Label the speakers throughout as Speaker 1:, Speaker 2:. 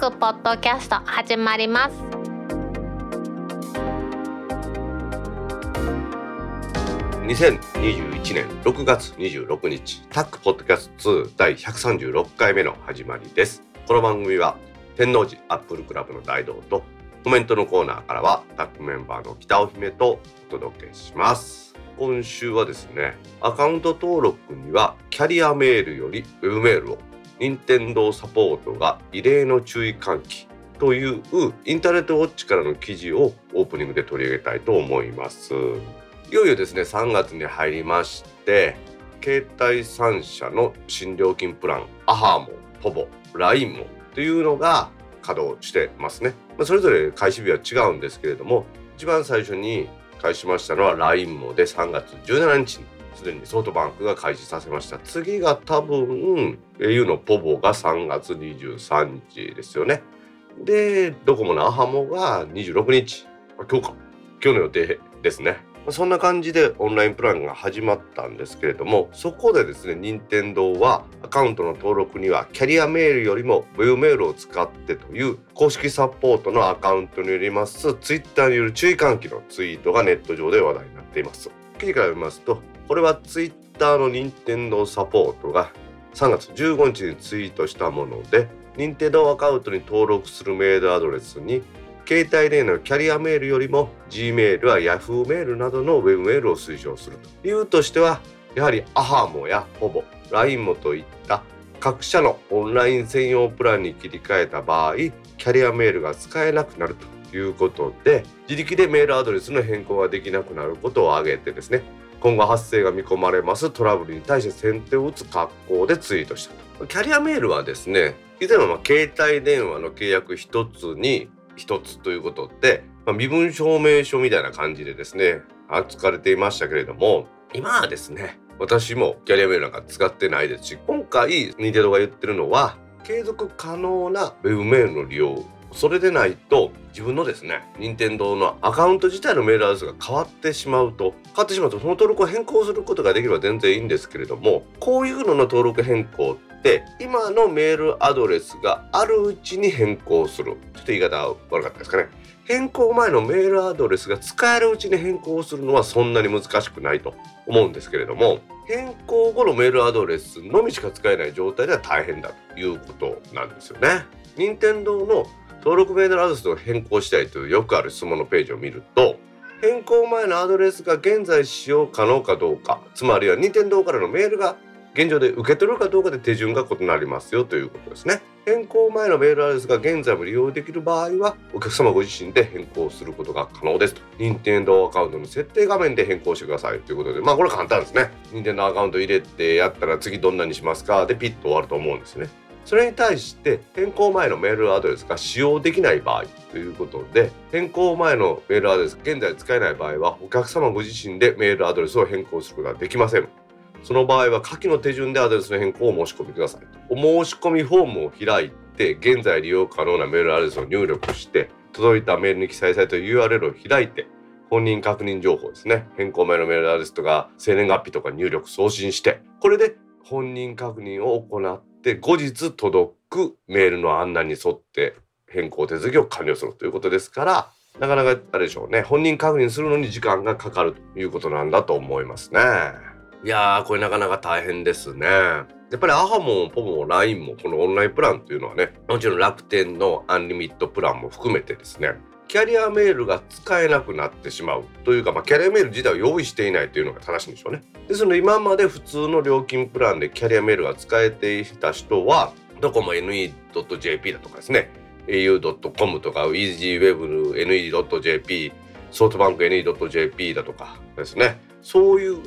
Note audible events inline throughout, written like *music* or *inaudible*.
Speaker 1: クポッドキャスト始まります。
Speaker 2: 2021年6月26日タックポッドキャスト2第136回目の始まりです。この番組は天王寺アップルクラブの大道とコメントのコーナーからはタックメンバーの北尾姫とお届けします。今週はですねアカウント登録にはキャリアメールよりウェブメールを任天堂サポートが異例の注意喚起というインターネットウォッチからの記事をオープニングで取り上げたいと思います。いよいよですね3月に入りまして携帯3社の新料金プランアハーもポボ LINE もというのが稼働してますね、まあ、それぞれ開始日は違うんですけれども一番最初に開始しましたのは LINE もで3月17日にすでにソフトバンクが開始させました。次が多分 au のポボが3月23日ですよね。でドコモのアハモが26日。今日か。今日の予定ですね。そんな感じでオンラインプランが始まったんですけれどもそこでですね任天堂はアカウントの登録にはキャリアメールよりもウェブメールを使ってという公式サポートのアカウントによりますツイッターによる注意喚起のツイートがネット上で話題になっています。記事から読みますとこれはツイッターの任天堂サポートが3月15日にツイートしたもので任天堂アカウントに登録するメールアドレスに携帯電話のキャリアメールよりも G メールや Yahoo メールなどのウェブメールを推奨すると。理由としてはやはりアハモやほぼ LINE もといった各社のオンライン専用プランに切り替えた場合キャリアメールが使えなくなるということで自力でメールアドレスの変更ができなくなることを挙げてですね今後発生が見込まれます。トラブルに対して先手を打つ格好でツイートした。キャリアメールはですね以前はま携帯電話の契約一つに一つということで、まあ、身分証明書みたいな感じでですね扱われていましたけれども今はですね私もキャリアメールなんか使ってないですし今回ニンテドが言ってるのは継続可能なウェブメールの利用それでないと自分のですね任天堂のアカウント自体のメールアドレスが変わってしまうと変わってしまうとその登録を変更することができれば全然いいんですけれどもこういうのの登録変更って今のメールアドレスがあるうちに変更する。ちょっと言い方悪かったですかね。変更前のメールアドレスが使えるうちに変更するのはそんなに難しくないと。思うんですけれども変更後のメールアドレスのみしか使えない状態では大変だということなんですよね。任天堂の登録メールアドレスを変更したいというよくある質問のページを見ると変更前のアドレスが現在使用可能かどうかつまりは任天堂からのメールが現状で受け取るかどうかで手順が異なりますよということですね。変更前のメールアドレスが現在も利用できる場合はお客様ご自身で変更することが可能ですと。任天堂アカウントの設定画面で変更してくださいということでまあこれ簡単ですね。任天堂アカウント入れてやったら次どんなにしますかでピッと終わると思うんですね。それに対して変更前のメールアドレスが使用できない場合ということで変更前のメールアドレス現在使えない場合はお客様ご自身でメールアドレスを変更することができません。その場合は下記の手順でアドレスの変更を申し込みください。お申し込みフォームを開いて現在利用可能なメールアドレスを入力して届いたメールに記載された URL を開いて本人確認情報ですね。変更前のメールアドレスとか生年月日とか入力送信してこれで本人確認を行って後日届くメールの案内に沿って変更手続きを完了するということですからなかなかあれでしょうね本人確認するのに時間がかかるということなんだと思いますね。いやーこれなかなか大変ですね。やっぱりアハもポポも LINE もこのオンラインプランというのはねもちろん楽天のアンリミットプランも含めてですねキャリアメールが使えなくなってしまうというか、まあ、キャリアメール自体を用意していないというのが正しいんでしょうね。ですので今まで普通の料金プランでキャリアメールが使えていた人はどこも NE.jp だとかですね。au.com とか EasyWeb.NE.jp ソフトバンク NE.jp だとかですね。そういう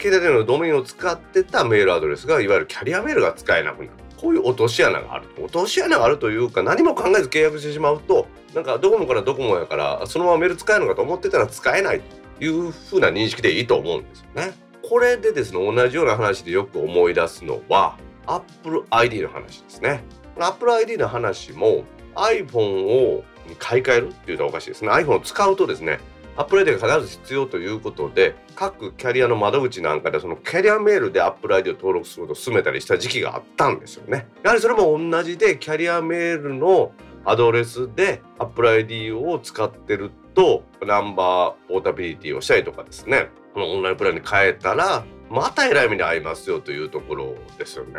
Speaker 2: 携帯電話のドメインを使ってたメールアドレスがいわゆるキャリアメールが使えなくなる。こういう落とし穴がある。落とし穴があるというか何も考えず契約してしまうとなんかドコモからドコモやからそのままメール使えるのかと思ってたら使えないというふうな認識でいいと思うんですよね。これでですね同じような話でよく思い出すのは Apple ID の話ですね。Apple ID の話も iPhone を買い替えるっていうとおかしいですね。iPhone を使うとですねアップル ID が必ず必要ということで各キャリアの窓口なんかでそのキャリアメールでアップル ID を登録することを進めたりした時期があったんですよね。やはりそれも同じでキャリアメールのアドレスで Apple ID を使ってるとナンバーポータビリティをしたりとかですね。このオンラインプランに変えたらまたえらい目に遭いますよというところですよね。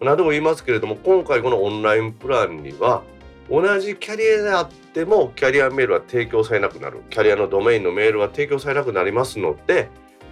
Speaker 2: 何度も言いますけれども今回このオンラインプランには同じキャリアであってもキャリアメールは提供されなくなる。キャリアのドメインのメールは提供されなくなりますので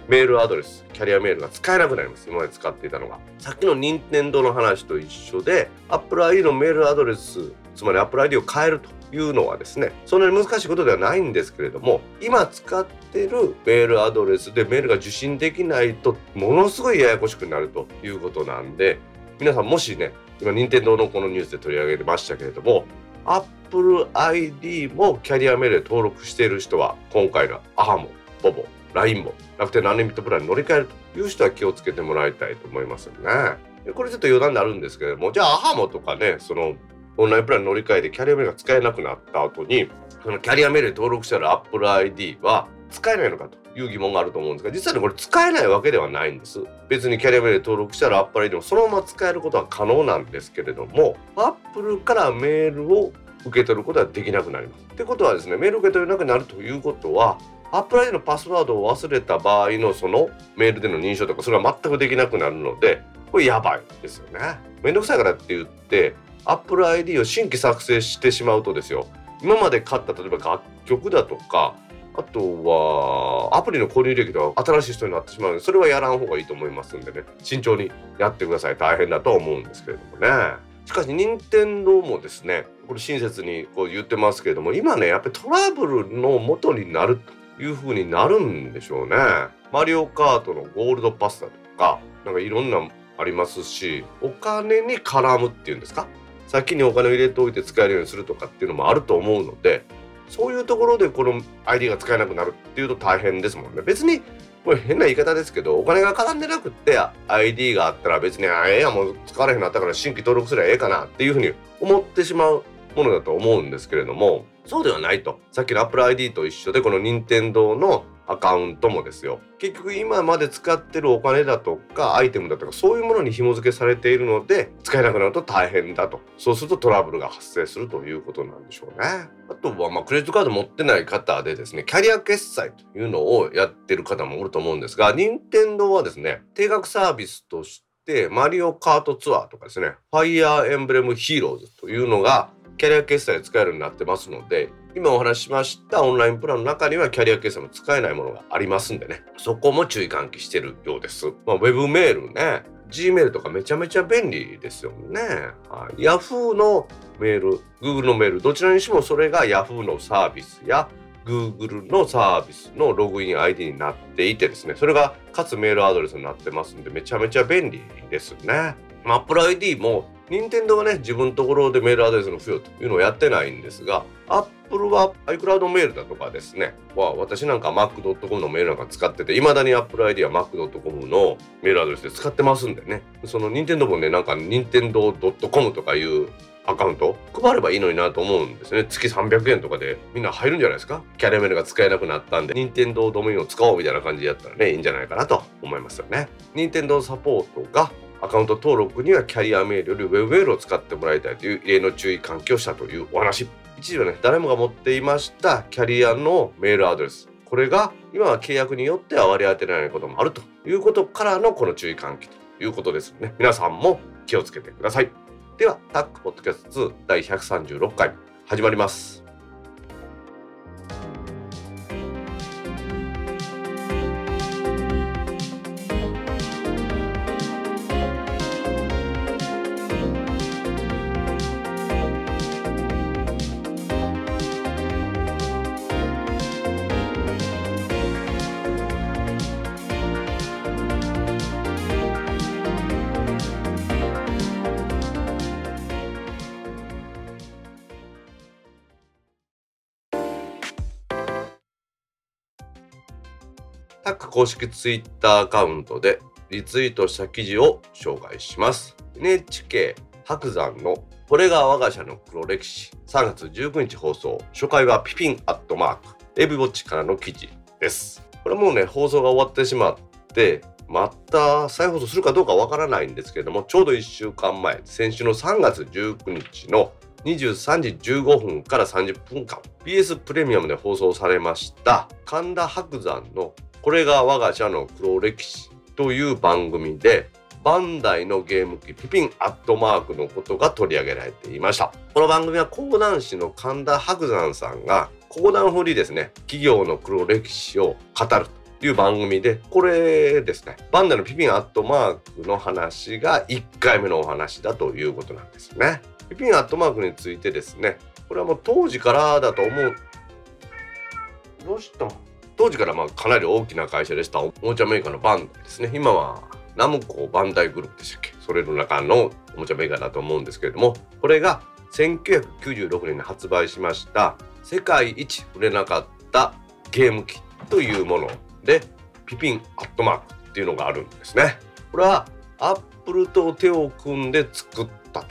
Speaker 2: メールアドレスキャリアメールが使えなくなります。今まで使っていたのが。さっきの任天堂の話と一緒で Apple ID のメールアドレスつまり Apple ID を変えるというのはですねそんなに難しいことではないんですけれども今使ってるメールアドレスでメールが受信できないとものすごいややこしくなるということなんで皆さんもしね今任天堂のこのニュースで取り上げましたけれども Apple ID もキャリアメールで登録している人は今回の AHA も POVO LINE も楽天のアンリミットプランに乗り換えるという人は気をつけてもらいたいと思いますよね。これちょっと余談になるんですけれどもじゃあ AHA もとかねそのオンラインプラン乗り換えてキャリアメールが使えなくなった後にそのキャリアメールで登録してある Apple ID は使えないのかという疑問があると思うんですが実はねこれ使えないわけではないんです。別にキャリアメールで登録したら Apple ID もそのまま使えることは可能なんですけれども Apple からメールを受け取ることはできなくなります。ってことはですねメール受け取れなくなるということは Apple ID のパスワードを忘れた場合のそのメールでの認証とかそれは全くできなくなるのでこれやばいですよね。めんどくさいからって言って Apple ID を新規作成してしまうとですよ。今まで買った例えば楽曲だとかあとはアプリの購入履歴が新しい人になってしまうのでそれはやらん方がいいと思いますんでね。慎重にやってください。大変だとは思うんですけれどもね。しかし任天堂もですねこれ親切にこう言ってますけれども今ねやっぱりトラブルの元になるという風になるんでしょうね。マリオカートのゴールドパスだとかなんかいろんなありますしお金に絡むっていうんですか？先にお金を入れておいて使えるようにするとかっていうのもあると思うのでそういうところでこの ID が使えなくなるっていうと大変ですもんね。別にこれ変な言い方ですけどお金が絡んでなくって ID があったら別にあええやもう使われへんなったから新規登録すればええかなっていうふうに思ってしまうものだと思うんですけれどもそうではないと。さっきの Apple ID と一緒でこの任天堂のアカウントもですよ。結局今まで使ってるお金だとかアイテムだとかそういうものに紐付けされているので使えなくなると大変だと。そうするとトラブルが発生するということなんでしょうね。あとはまクレジットカード持ってない方でですねキャリア決済というのをやってる方もおると思うんですが任天堂はですね定額サービスとしてマリオカートツアーとかですねファイアーエンブレムヒーローズというのがキャリア決済で使えるようになってますので今お話ししましたオンラインプランの中にはキャリア決済も使えないものがありますんでね。そこも注意喚起してるようです、まあ、ウェブメールね。Gmail とかめちゃめちゃ便利ですよね、はい、Yahoo のメール Google のメールどちらにしてもそれが Yahoo のサービスや Google のサービスのログイン ID になっていてですね。それがかつメールアドレスになってますんでめちゃめちゃ便利ですね。Apple ID も任天堂はね自分のところでメールアドレスの付与というのをやってないんですが Apple は iCloud メールだとかですね。は私なんか Mac.com のメールなんか使ってていまだに Apple ID は Mac.com のメールアドレスで使ってますんでね。その任天堂もねなんか任天堂 .com とかいうアカウント配ればいいのになと思うんですね。月300円とかでみんな入るんじゃないですか。キャラメルが使えなくなったんで任天堂ドメインを使おうみたいな感じでやったらねいいんじゃないかなと思いますよね。任天堂サポートがアカウント登録にはキャリアメールよりウェブメールを使ってもらいたいという異例の注意喚起をしたというお話一時はね誰もが持っていましたキャリアのメールアドレス。これが今は契約によっては割り当てられないこともあるということからのこの注意喚起ということですね。皆さんも気をつけてください。ではタックポッドキャスト2第136回始まります。公式ツイッターアカウントでリツイートした記事を紹介します。NHK 白山のこれが我が社の黒歴史3月19日放送初回はピピンアットマークエビウォッチからの記事です。これもうね放送が終わってしまってまた再放送するかどうかわからないんですけれどもちょうど1週間前先週の3月19日の23時15分から30分間。BS プレミアムで放送されました。神田伯山の「これが我が社の黒歴史」という番組でバンダイのゲーム機ピピンアットマークのことが取り上げられていました。この番組は講談師の神田伯山さんが講談風にですね企業の黒歴史を語るという番組でこれですねバンダイのピピンアットマークの話が1回目のお話だということなんですね。ピピンアットマークについてですね。これはもう当時からだと思う。どうした？当時からまあかなり大きな会社でした。おもちゃメーカーのバンダイですね。今はナムコバンダイグループでしたっけ？それの中のおもちゃメーカーだと思うんですけれども。これが1996年に発売しました。世界一売れなかったゲーム機というものでピピンアットマークっていうのがあるんですね。これはアップルと手を組んで作った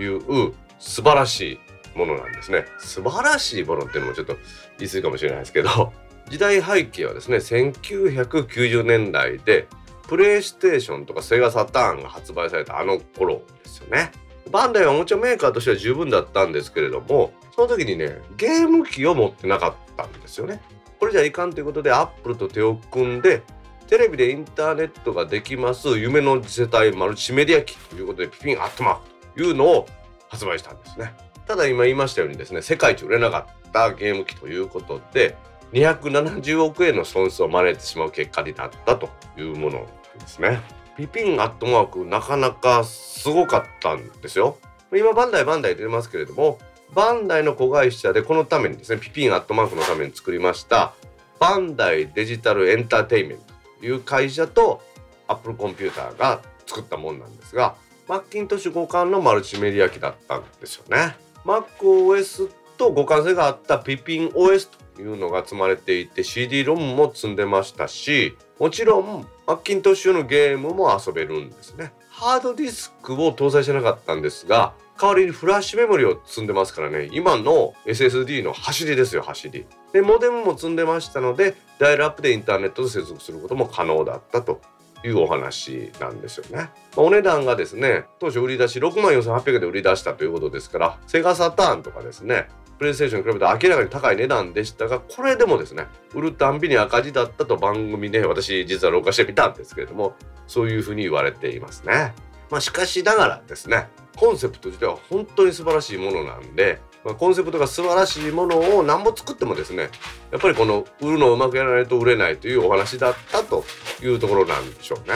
Speaker 2: いう素晴らしいものなんですね素晴らしいものっていうのもちょっと言い過ぎかもしれないですけど *laughs* 時代背景はですね1990年代でプレイステーションとかセガサターンが発売されたあの頃ですよね。バンダイはおもちゃメーカーとしては十分だったんですけれどもその時にねゲーム機を持ってなかったんですよね。これじゃいかんということでアップルと手を組んでテレビでインターネットができます夢の次世代マルチメディア機ということでピピンアットマークいうのを発売したんですね。ただ今言いましたようにですね世界一売れなかったゲーム機ということで270億円の損失を招いてしまう結果になったというものですね。ピピンアットマークなかなかすごかったんですよ。今バンダイバンダイ出ますけれどもバンダイの子会社でこのためにですねピピンアットマークのために作りましたバンダイデジタルエンターテインメントという会社とアップルコンピューターが作ったもんなんですがマッキントッシュ互換のマルチメディア機だったんですよね。MacOS と互換性があったピピン OS というのが積まれていて CD ロムも積んでましたしもちろんマッキントッシュのゲームも遊べるんですね。ハードディスクを搭載してなかったんですが代わりにフラッシュメモリを積んでますからね今の SSD の走りですよ走り。でモデムも積んでましたのでダイヤルアップでインターネットと接続することも可能だったというお話なんですよね。お値段がですね当初売り出し6万4800円で売り出したということですからセガサターンとかですねプレイステーションに比べて明らかに高い値段でしたがこれでもですね売るたんびに赤字だったと番組で私実は録画してみたんですけれどもそういうふうに言われていますね。まあ、しかしながらですねコンセプト自体は本当に素晴らしいものなんで、コンセプトが素晴らしいものを何も作ってもですねやっぱりこの売るのをうまくやらないと売れないというお話だったというところなんでしょうね。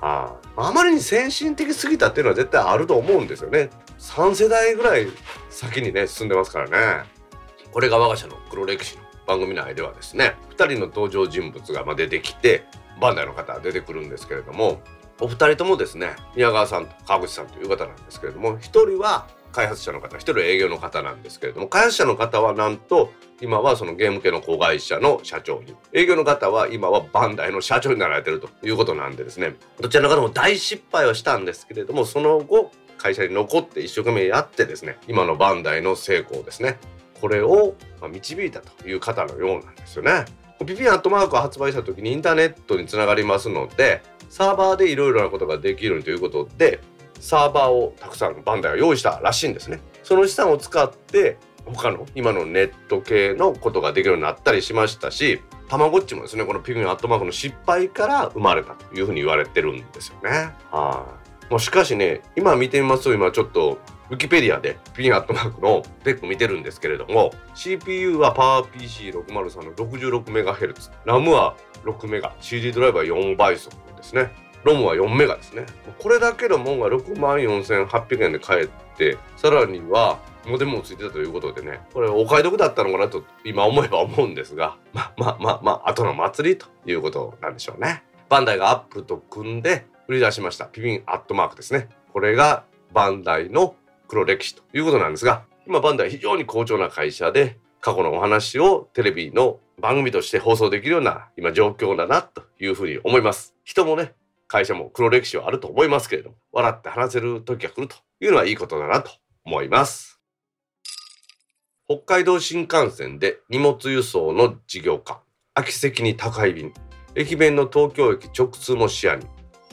Speaker 2: はあ、あまりに先進的すぎたっていうのは絶対あると思うんですよね。3世代ぐらい先にね進んでますからねこれが我が社の黒歴史の番組内ではですね2人の登場人物が出てきてバンダイの方出てくるんですけれどもお二人ともですね宮川さんと川口さんという方なんですけれども1人は開発者の方1人営業の方なんですけれども開発者の方はなんと今はそのゲーム系の子会社の社長に営業の方は今はバンダイの社長になられてるということなんでですねどちらの方も大失敗はしたんですけれどもその後会社に残って一生懸命やってですね今のバンダイの成功ですねこれを導いたという方のようなんですよね。ピピアットマークを発売した時にインターネットにつながりますのでサーバーでいろいろなことができるということでサーバーをたくさんバンダイが用意したらしいんですね。その資産を使って他の今のネット系のことができるようになったりしましたしたまごっちもですねこのピピンアットマークの失敗から生まれたというふうに言われてるんですよね。はい、もうしかしね今見てみますと今ちょっとウィキペディアでピンアットマークのペック見てるんですけれども CPU は PowerPC603 の 66MHz RAM は 6MB CD ドライバー4倍速ですね ROM は 4MB ですね。これだけのもんが6万4800円で買えてさらにはモデムもついてたということでねこれお買い得だったのかなと今思えば思うんですがまあまあまあまあ後の祭りということなんでしょうね。バンダイがアップルと組んで売り出しました。ピピンアットマークですね。これがバンダイの黒歴史ということなんですが今バンダイ非常に好調な会社で過去のお話をテレビの番組として放送できるような今状況だなというふうに思います。人もね会社も黒歴史はあると思いますけれども笑って話せる時が来るというのはいいことだなと思います。北海道新幹線で荷物輸送の事業化。空き席に宅配便。駅弁の東京駅直通も視野に。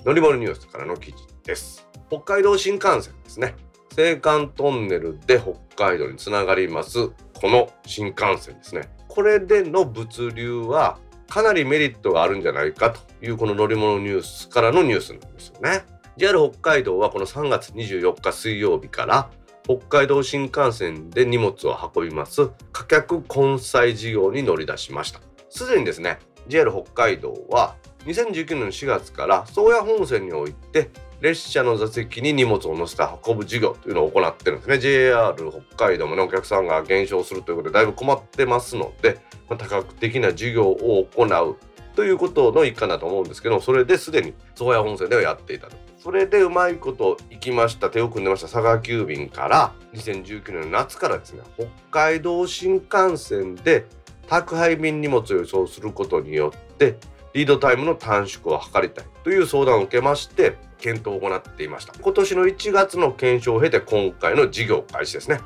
Speaker 2: 乗り物ニュースからの記事です。北海道新幹線ですね。青函トンネルで北海道につながります。この新幹線ですね。これでの物流はかなりメリットがあるんじゃないかというこの乗り物ニュースからのニュースなんですよね。JR 北海道はこの3月24日水曜日から北海道新幹線で荷物を運びます貨客混載事業に乗り出しました。すでにですね JR 北海道は2019年4月から宗谷本線において列車の座席に荷物を載せて運ぶ事業というのを行ってるんですね。JR 北海道もねお客さんが減少するということでだいぶ困ってますので、まあ、多角的な事業を行うということの一環だと思うんですけどそれですでに宗谷本線ではやっていたと。それでうまいこと行きました。手を組んでました。佐川急便から2019年の夏からですね北海道新幹線で宅配便荷物を輸送することによってリードタイムの短縮を図りたいという相談を受けまして検討を行っていました。今年の1月の検証を経て今回の事業開始ですね。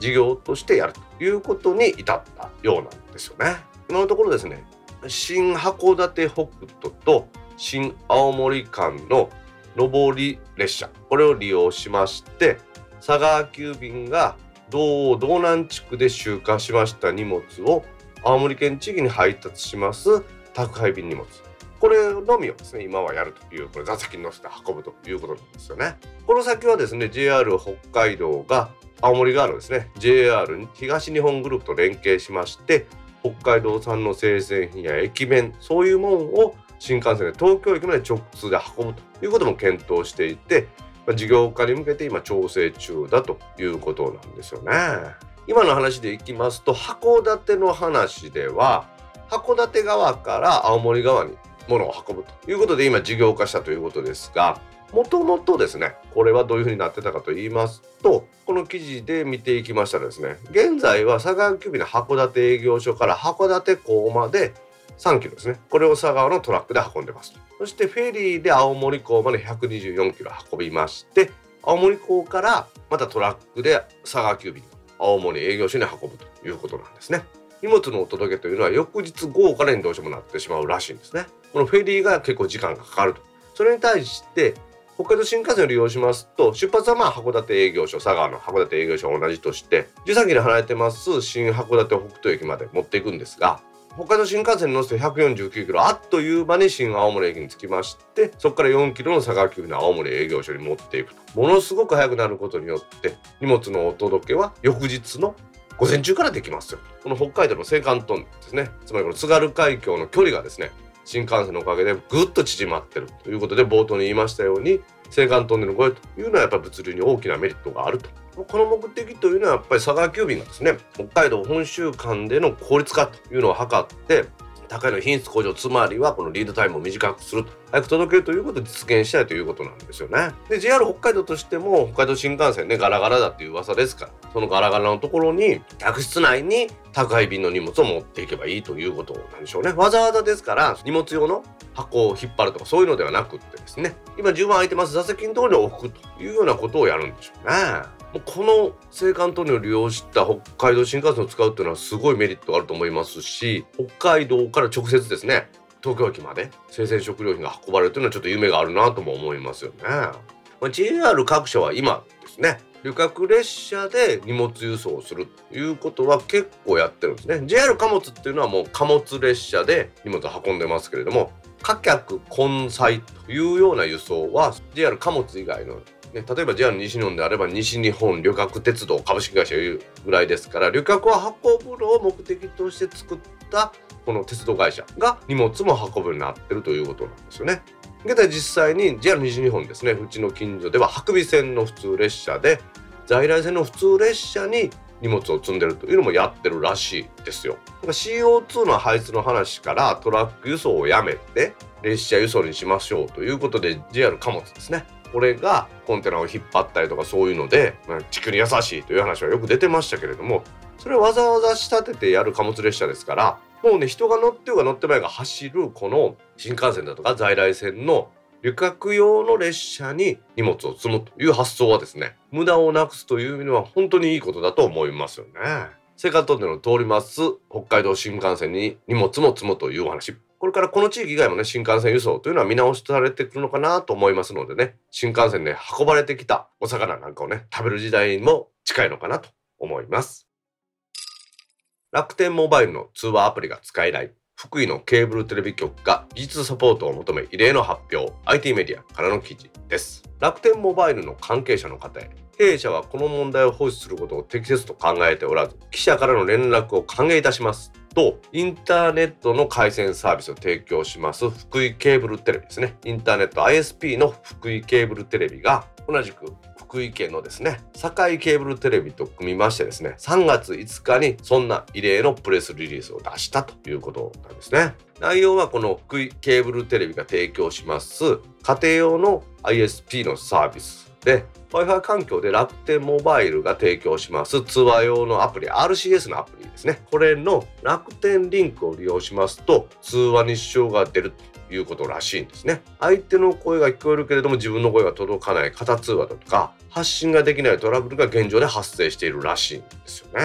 Speaker 2: 事業としてやるということに至ったようなんですよね。今のところですね新函館北斗と新青森間の上り列車これを利用しまして佐川急便が道央道南地区で集荷しました荷物を青森県地域に配達します宅配便荷物これのみをですね今はやるというこれ座席に乗せて運ぶということなんですよねこの先はですね JR 北海道が青森側のですね JR 東日本グループと連携しまして北海道産の生鮮品や駅弁そういうものを新幹線で東京駅まで直通で運ぶということも検討していて事業化に向けて今調整中だということなんですよね。今の話でいきますと函館の話では函館側から青森側に物を運ぶということで今事業化したということですがもともとですねこれはどういうふうになってたかと言いますとこの記事で見ていきましたらですね現在は佐川急便の函館営業所から函館港まで3キロですね。これを佐川のトラックで運んでますそしてフェリーで青森港まで124キロ運びまして青森港からまたトラックで佐川急便青森営業所に運ぶということなんですね。荷物のお届けというのは翌日豪華にどうしてもなってしまうらしいんですね。このフェリーが結構時間がかかると。それに対して北海道新幹線を利用しますと出発はまあ函館営業所佐賀の函館営業所は同じとして13キロ離れてます新函館北斗駅まで持っていくんですが北海道新幹線に乗せて149キロあっという間に新青森駅に着きましてそこから4キロの佐川急の青森営業所に持っていくと。ものすごく速くなることによって荷物のお届けは翌日の午前中からできますよ。この北海道の青函トンネルですね。つまりこの津軽海峡の距離がですね新幹線のおかげでぐっと縮まってるということで冒頭に言いましたように青函トンネル越えというのはやっぱり物流に大きなメリットがあると。この目的というのはやっぱり佐川急便がですね北海道本州間での効率化というのを図って高いの品質向上つまりはこのリードタイムを短くすると。早く届けるということを実現したいということなんですよね。で JR 北海道としても北海道新幹線ねガラガラだっていう噂ですから。そのガラガラのところに客室内に宅配便の荷物を持っていけばいいということなんでしょうね。わざわざですから荷物用の箱を引っ張るとかそういうのではなくってですね。今10万空いてます。座席のところに置くというようなことをやるんでしょうね。この青函トンネルを利用した北海道新幹線を使うっていうのはすごいメリットがあると思いますし北海道から直接ですね東京駅まで生鮮食料品が運ばれるというのはちょっと夢があるなとも思いますよね。まあ、JR 各社は今ですね旅客列車で荷物輸送をするということは結構やってるんですね JR 貨物っていうのはもう貨物列車で荷物を運んでますけれども貨客混載というような輸送は JR 貨物以外のね、例えば JR 西日本であれば西日本旅客鉄道株式会社いうぐらいですから旅客を運ぶのを目的として作ったこの鉄道会社が荷物も運ぶようになってるということなんですよね。現在実際に JR 西日本ですねうちの近所では白尾線の普通列車で在来線の普通列車に荷物を積んでるというのもやってるらしいですよ。CO2 の排出の話からトラック輸送をやめて列車輸送にしましょうということで JR 貨物ですねこれがコンテナを引っ張ったりとかそういうので、まあ、地球に優しいという話はよく出てましたけれどもそれをわざわざ仕立ててやる貨物列車ですからもうね人が乗ってようが乗ってまいが走るこの新幹線だとか在来線の旅客用の列車に荷物を積むという発想はですね無駄をなくすという意味では本当にいいことだと思いますよね。青函トンネルを通ります北海道新幹線に荷物も積むというお話これからこの地域以外もね新幹線輸送というのは見直しされてくるのかなと思いますのでね新幹線で運ばれてきたお魚なんかをね食べる時代も近いのかなと思います。楽天モバイルの通話アプリが使えない福井のケーブルテレビ局が技術サポートを求め異例の発表。IT メディアからの記事です。楽天モバイルの関係者の方へ弊社はこの問題を放置することを適切と考えておらず記者からの連絡を歓迎いたします。とインターネットの回線サービスを提供します福井ケーブルテレビですね。インターネット ISP の福井ケーブルテレビが同じく福井県のですね堺ケーブルテレビと組みましてですね3月5日にそんな異例のプレスリリースを出したということなんですね。内容はこの福井ケーブルテレビが提供します家庭用の ISP のサービス。で Wi-Fi 環境で楽天モバイルが提供します。通話用のアプリ RCS のアプリですね。これの楽天リンクを利用しますと通話に支障が出るということらしいんですね。相手の声が聞こえるけれども自分の声が届かない型通話だとか発信ができないトラブルが現状で発生しているらしいんですよね。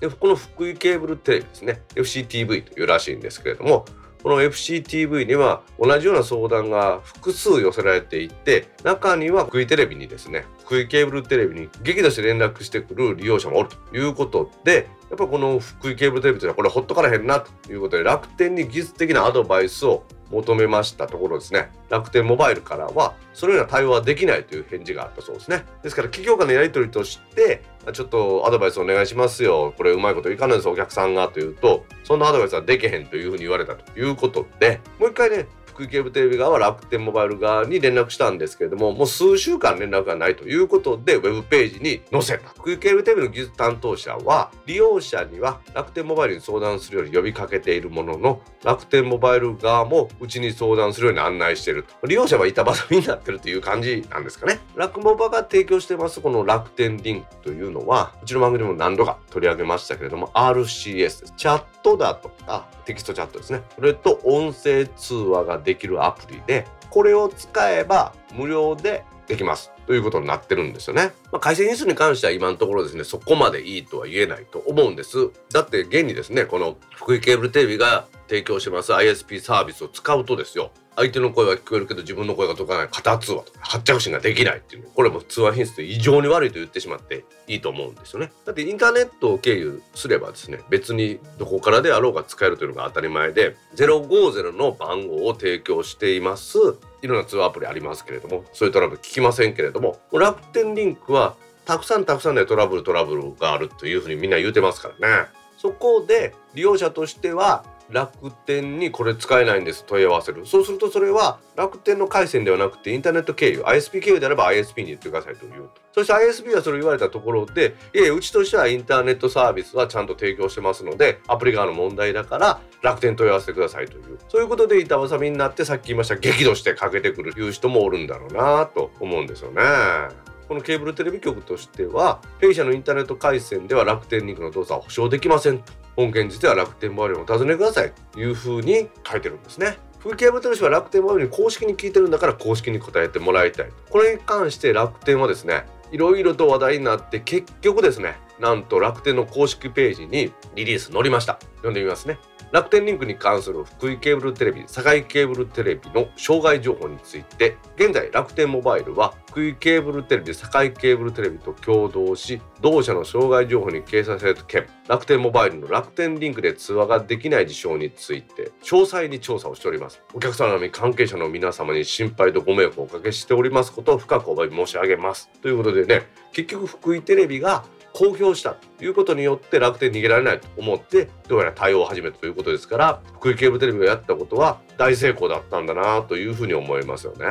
Speaker 2: でこの福井ケーブルテレビですね。FCTV というらしいんですけれどもこの FCTV には同じような相談が複数寄せられていて中には福井テレビにですね福井ケーブルテレビに激怒して連絡してくる利用者もおるということでやっぱこの福井ケーブルテレビというのはこれほっとからへんなということで楽天に技術的なアドバイスを求めましたところですね。楽天モバイルからはそのような対応はできないという返事があったそうですね。ですから企業間のやり取りとしてちょっとアドバイスお願いしますよ。これうまいこといかないです。お客さんがというとそんなアドバイスはできへんというふうに言われたということでもう一回ね福井ケーブルテレビ側は楽天モバイル側に連絡したんですけれどももう数週間連絡がないということでウェブページに載せた。福井ケーブルテレビの技術担当者は利用者には楽天モバイルに相談するように呼びかけているものの楽天モバイル側もうちに相談するように案内していると。利用者は板挟みになってるという感じなんですかね。*laughs* 楽モバが提供してますこの楽天リンクというのはうちの番組でも何度か取り上げましたけれども RCS です。チャットだとかテキストチャットですね。それと音声通話ができるアプリでこれを使えば無料でできますということになってるんですよね。まあ、回線因数に関しては今のところですねそこまでいいとは言えないと思うんです。だって現にですねこの福井ケーブルテレビが提供してます ISP サービスを使うとですよ相手の声は聞こえるけど自分の声が届かない片通話とか発着信ができないっていうこれも通話品質異常に悪いと言ってしまっていいと思うんですよね。だってインターネットを経由すればですね別にどこからであろうが使えるというのが当たり前で050の番号を提供しています。いろんな通話アプリありますけれどもそういうトラブル聞きませんけれども楽天リンクはたくさんたくさんでトラブルトラブルがあるというふうにみんな言うてますからね。そこで利用者としては楽天にこれ使えないんです問い合わせる。そうするとそれは楽天の回線ではなくてインターネット経由 ISP 経由であれば ISP に言ってくださいと言うと。そして ISP はそれを言われたところでいやうちとしてはインターネットサービスはちゃんと提供してますのでアプリ側の問題だから楽天問い合わせてくださいという。そういうことで板挟みになってさっき言いました激怒してかけてくるいう人もおるんだろうなと思うんですよね。このケーブルテレビ局としては弊社のインターネット回線では楽天リンクの動作は保証できませんと本件自体は楽天モバイルをお尋ねくださいというふうに書いてるんですね。風景ブテル氏は楽天モバイルに公式に聞いてるんだから公式に答えてもらいたいこれに関して楽天はですねいろいろと話題になって結局ですねなんと楽天の公式ページにリリース載りました。読んでみますね。楽天リンクに関する福井ケーブルテレビ堺ケーブルテレビの障害情報について現在楽天モバイルは福井ケーブルテレビ堺ケーブルテレビと共同し同社の障害情報に掲載された件。楽天モバイルの楽天リンクで通話ができない事象について詳細に調査をしております。お客様のみ関係者の皆様に心配とご迷惑をおかけしておりますことを深くお詫び申し上げます。ということでね結局福井テレビが公表したということによって楽天逃げられないと思ってどうやら対応を始めたということですから福井ケーブルテレビがやったことは大成功だったんだなというふうに思いますよね。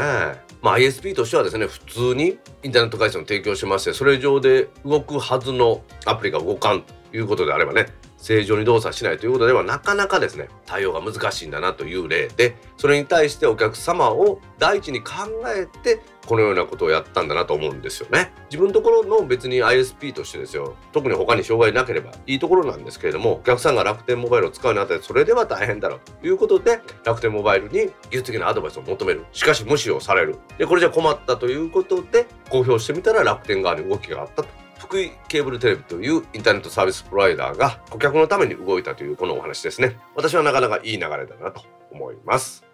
Speaker 2: まあ ISP としてはですね普通にインターネット回線を提供しましてそれ上で動くはずのアプリが動かんということであればね正常に動作しないということではなかなかですね対応が難しいんだなという例でそれに対してお客様を第一に考えてこのようなことをやったんだなと思うんですよね。自分のところの別に ISP としてですよ。特に他に障害なければいいところなんですけれどもお客さんが楽天モバイルを使うにあたりそれでは大変だろうということで楽天モバイルに技術的なアドバイスを求める。しかし無視をされる。でこれじゃ困ったということで公表してみたら楽天側に動きがあったと。福井ケーブルテレビというインターネットサービスプロバイダーが顧客のために動いたというこのお話ですね。私はなかなかいい流れだなと思います。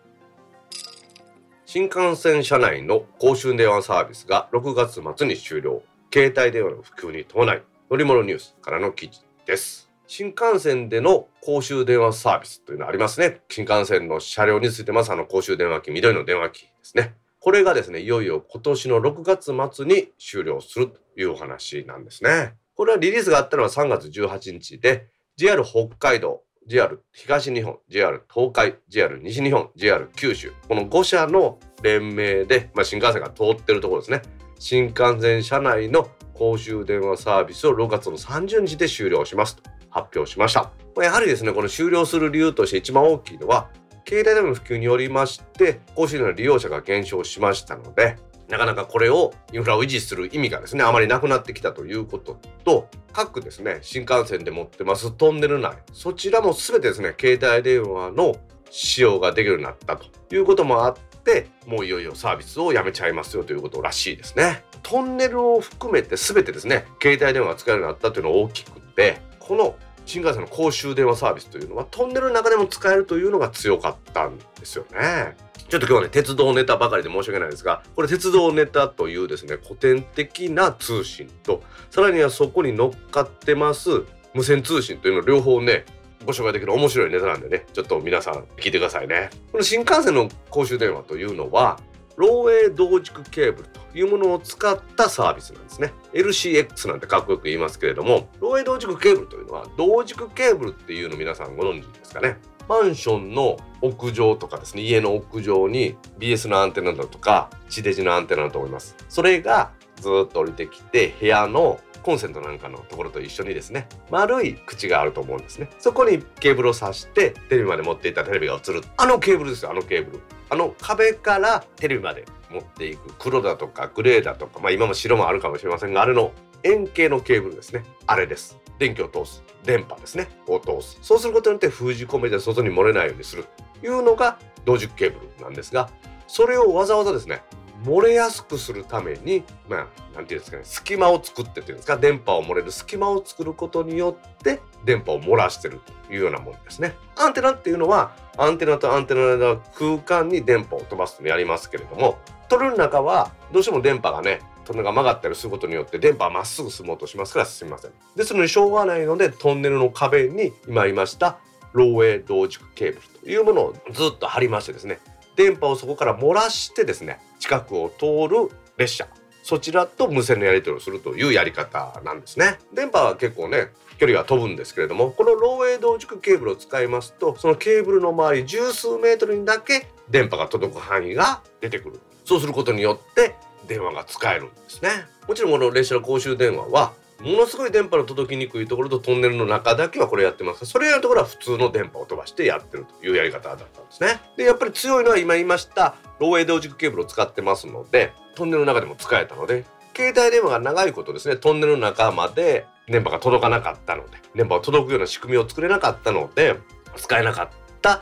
Speaker 2: 新幹線車内の公衆電話サービスが6月末に終了。携帯電話の普及に伴い乗り物ニュースからの記事です。新幹線での公衆電話サービスというのありますね。新幹線の車両についてます。あの公衆電話機緑の電話機ですね。これがですねいよいよ今年の6月末に終了するというお話なんですね。これはリリースがあったのは3月18日で JR 北海道 JR 東日本 JR 東海 JR 西日本 JR 九州。この5社の連名で、まあ、新幹線が通ってるところですね。新幹線車内の公衆電話サービスを6月の30日で終了しますと発表しました。やはりですねこの終了する理由として一番大きいのは携帯電話の普及によりまして公衆電話の利用者が減少しましたのでなかなかこれをインフラを維持する意味がですねあまりなくなってきたということと各ですね新幹線で持ってますトンネル内そちらも全てですね携帯電話の使用ができるようになったということもあってもういよいよサービスをやめちゃいますよということらしいですね。トンネルを含めて全てですね携帯電話が使えるようになったというのは大きくてこの新幹線の公衆電話サービスというのはトンネルの中でも使えるというのが強かったんですよね。ちょっと今日はね、鉄道ネタばかりで申し訳ないですが、これ鉄道ネタというですね、古典的な通信と、さらにはそこに乗っかってます無線通信というの両方ね、ご紹介できる面白いネタなんでね、ちょっと皆さん聞いてくださいね。この新幹線の公衆電話というのは、漏洩同軸ケーブルというものを使ったサービスなんですね。LCX なんてかっこよく言いますけれども、漏洩同軸ケーブルというのは、同軸ケーブルっていうの皆さんご存知ですかね。マンションの屋上とかですね家の屋上に BS のアンテナだとか地デジのアンテナだと思います。それがずっと降りてきて部屋のコンセントなんかのところと一緒にですね丸い口があると思うんですね。そこにケーブルを挿してテレビまで持っていたテレビが映る。あのケーブルですよあのケーブル。あの壁からテレビまで持っていく。黒だとかグレーだとかまあ今も白もあるかもしれませんがあれの円形のケーブルですね。あれです。電気を通す電波ですねを通す。そうすることによって封じ込めて外に漏れないようにするというのが同軸ケーブルなんですがそれをわざわざですね漏れやすくするためにまあ何て言うんですかね隙間を作ってっていうんですか電波を漏れる隙間を作ることによって電波を漏らしてるというようなものですね。アンテナっていうのはアンテナとアンテナの間空間に電波を飛ばすとやりますけれどもトルの中はどうしても電波がねトンネルが曲がったりすることによって電波はまっすぐ進もうとしますから進みません。ですのでしょうがないのでトンネルの壁に今言いました漏洩同軸ケーブルというものをずっと貼りましてですね電波をそこから漏らしてですね近くを通る列車。そちらと無線のやり取りをするというやり方なんですね。電波は結構ね距離が飛ぶんですけれどもこの漏洩同軸ケーブルを使いますとそのケーブルの周り十数メートルにだけ電波が届く範囲が出てくる。そうすることによって電話が使えるんですね。もちろんこの列車の公衆電話はものすごい電波の届きにくいところとトンネルの中だけはこれやってます。それやるところは普通の電波を飛ばしてやってるというやり方だったんですね。でやっぱり強いのは今言いました漏洩同軸ケーブルを使ってますのでトンネルの中でも使えたので携帯電話が長いことですねトンネルの中まで電波が届かなかったので電波を届くような仕組みを作れなかったので使えなかった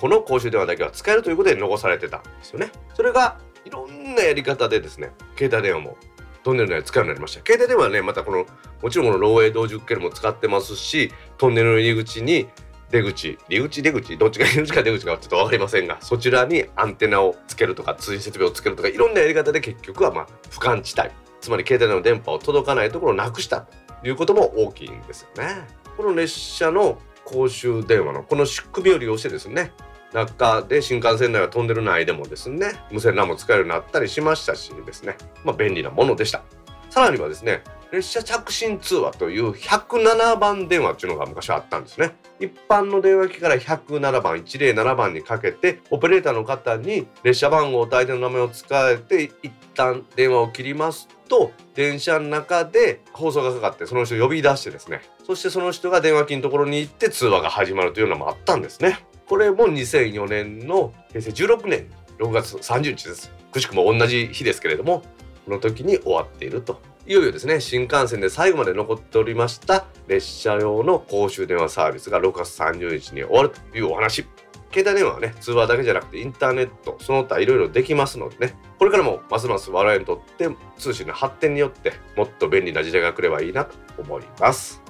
Speaker 2: この公衆電話だけは使えるということで残されてたんですよね。それがろんなやり方でですね携帯電話もトンネル内で使うようになりました携帯電話はねまたこのもちろんこの漏洩同軸ケルも使ってますしトンネルの入り口に出口入り口出口どっちが入り口か出口かちょっと分かりませんがそちらにアンテナをつけるとか通信設備をつけるとかいろんなやり方で結局はまあ不感地帯つまり携帯の電波を届かないところをなくしたということも大きいんですよね。この列車の公衆電話のこの仕組みを利用してですね中で新幹線内はトンネル内でもですね無線 LAN も使えるようになったりしましたしですね。まあ便利なものでした。さらにはですね列車着信通話という107番電話っていうのが昔あったんですね。一般の電話機から107番107番にかけてオペレーターの方に列車番号と相手の名前を使えて一旦電話を切りますと電車の中で放送がかかってその人を呼び出してですね。そしてその人が電話機のところに行って通話が始まるというのもあったんですね。これも2004年の平成16年6月30日です。くしくも同じ日ですけれども、この時に終わっていると。いよいよですね、新幹線で最後まで残っておりました列車用の公衆電話サービスが6月30日に終わるというお話。携帯電話はね、通話だけじゃなくてインターネット、その他いろいろできますのでね、これからもますます我々にとって通信の発展によってもっと便利な時代が来ればいいなと思います。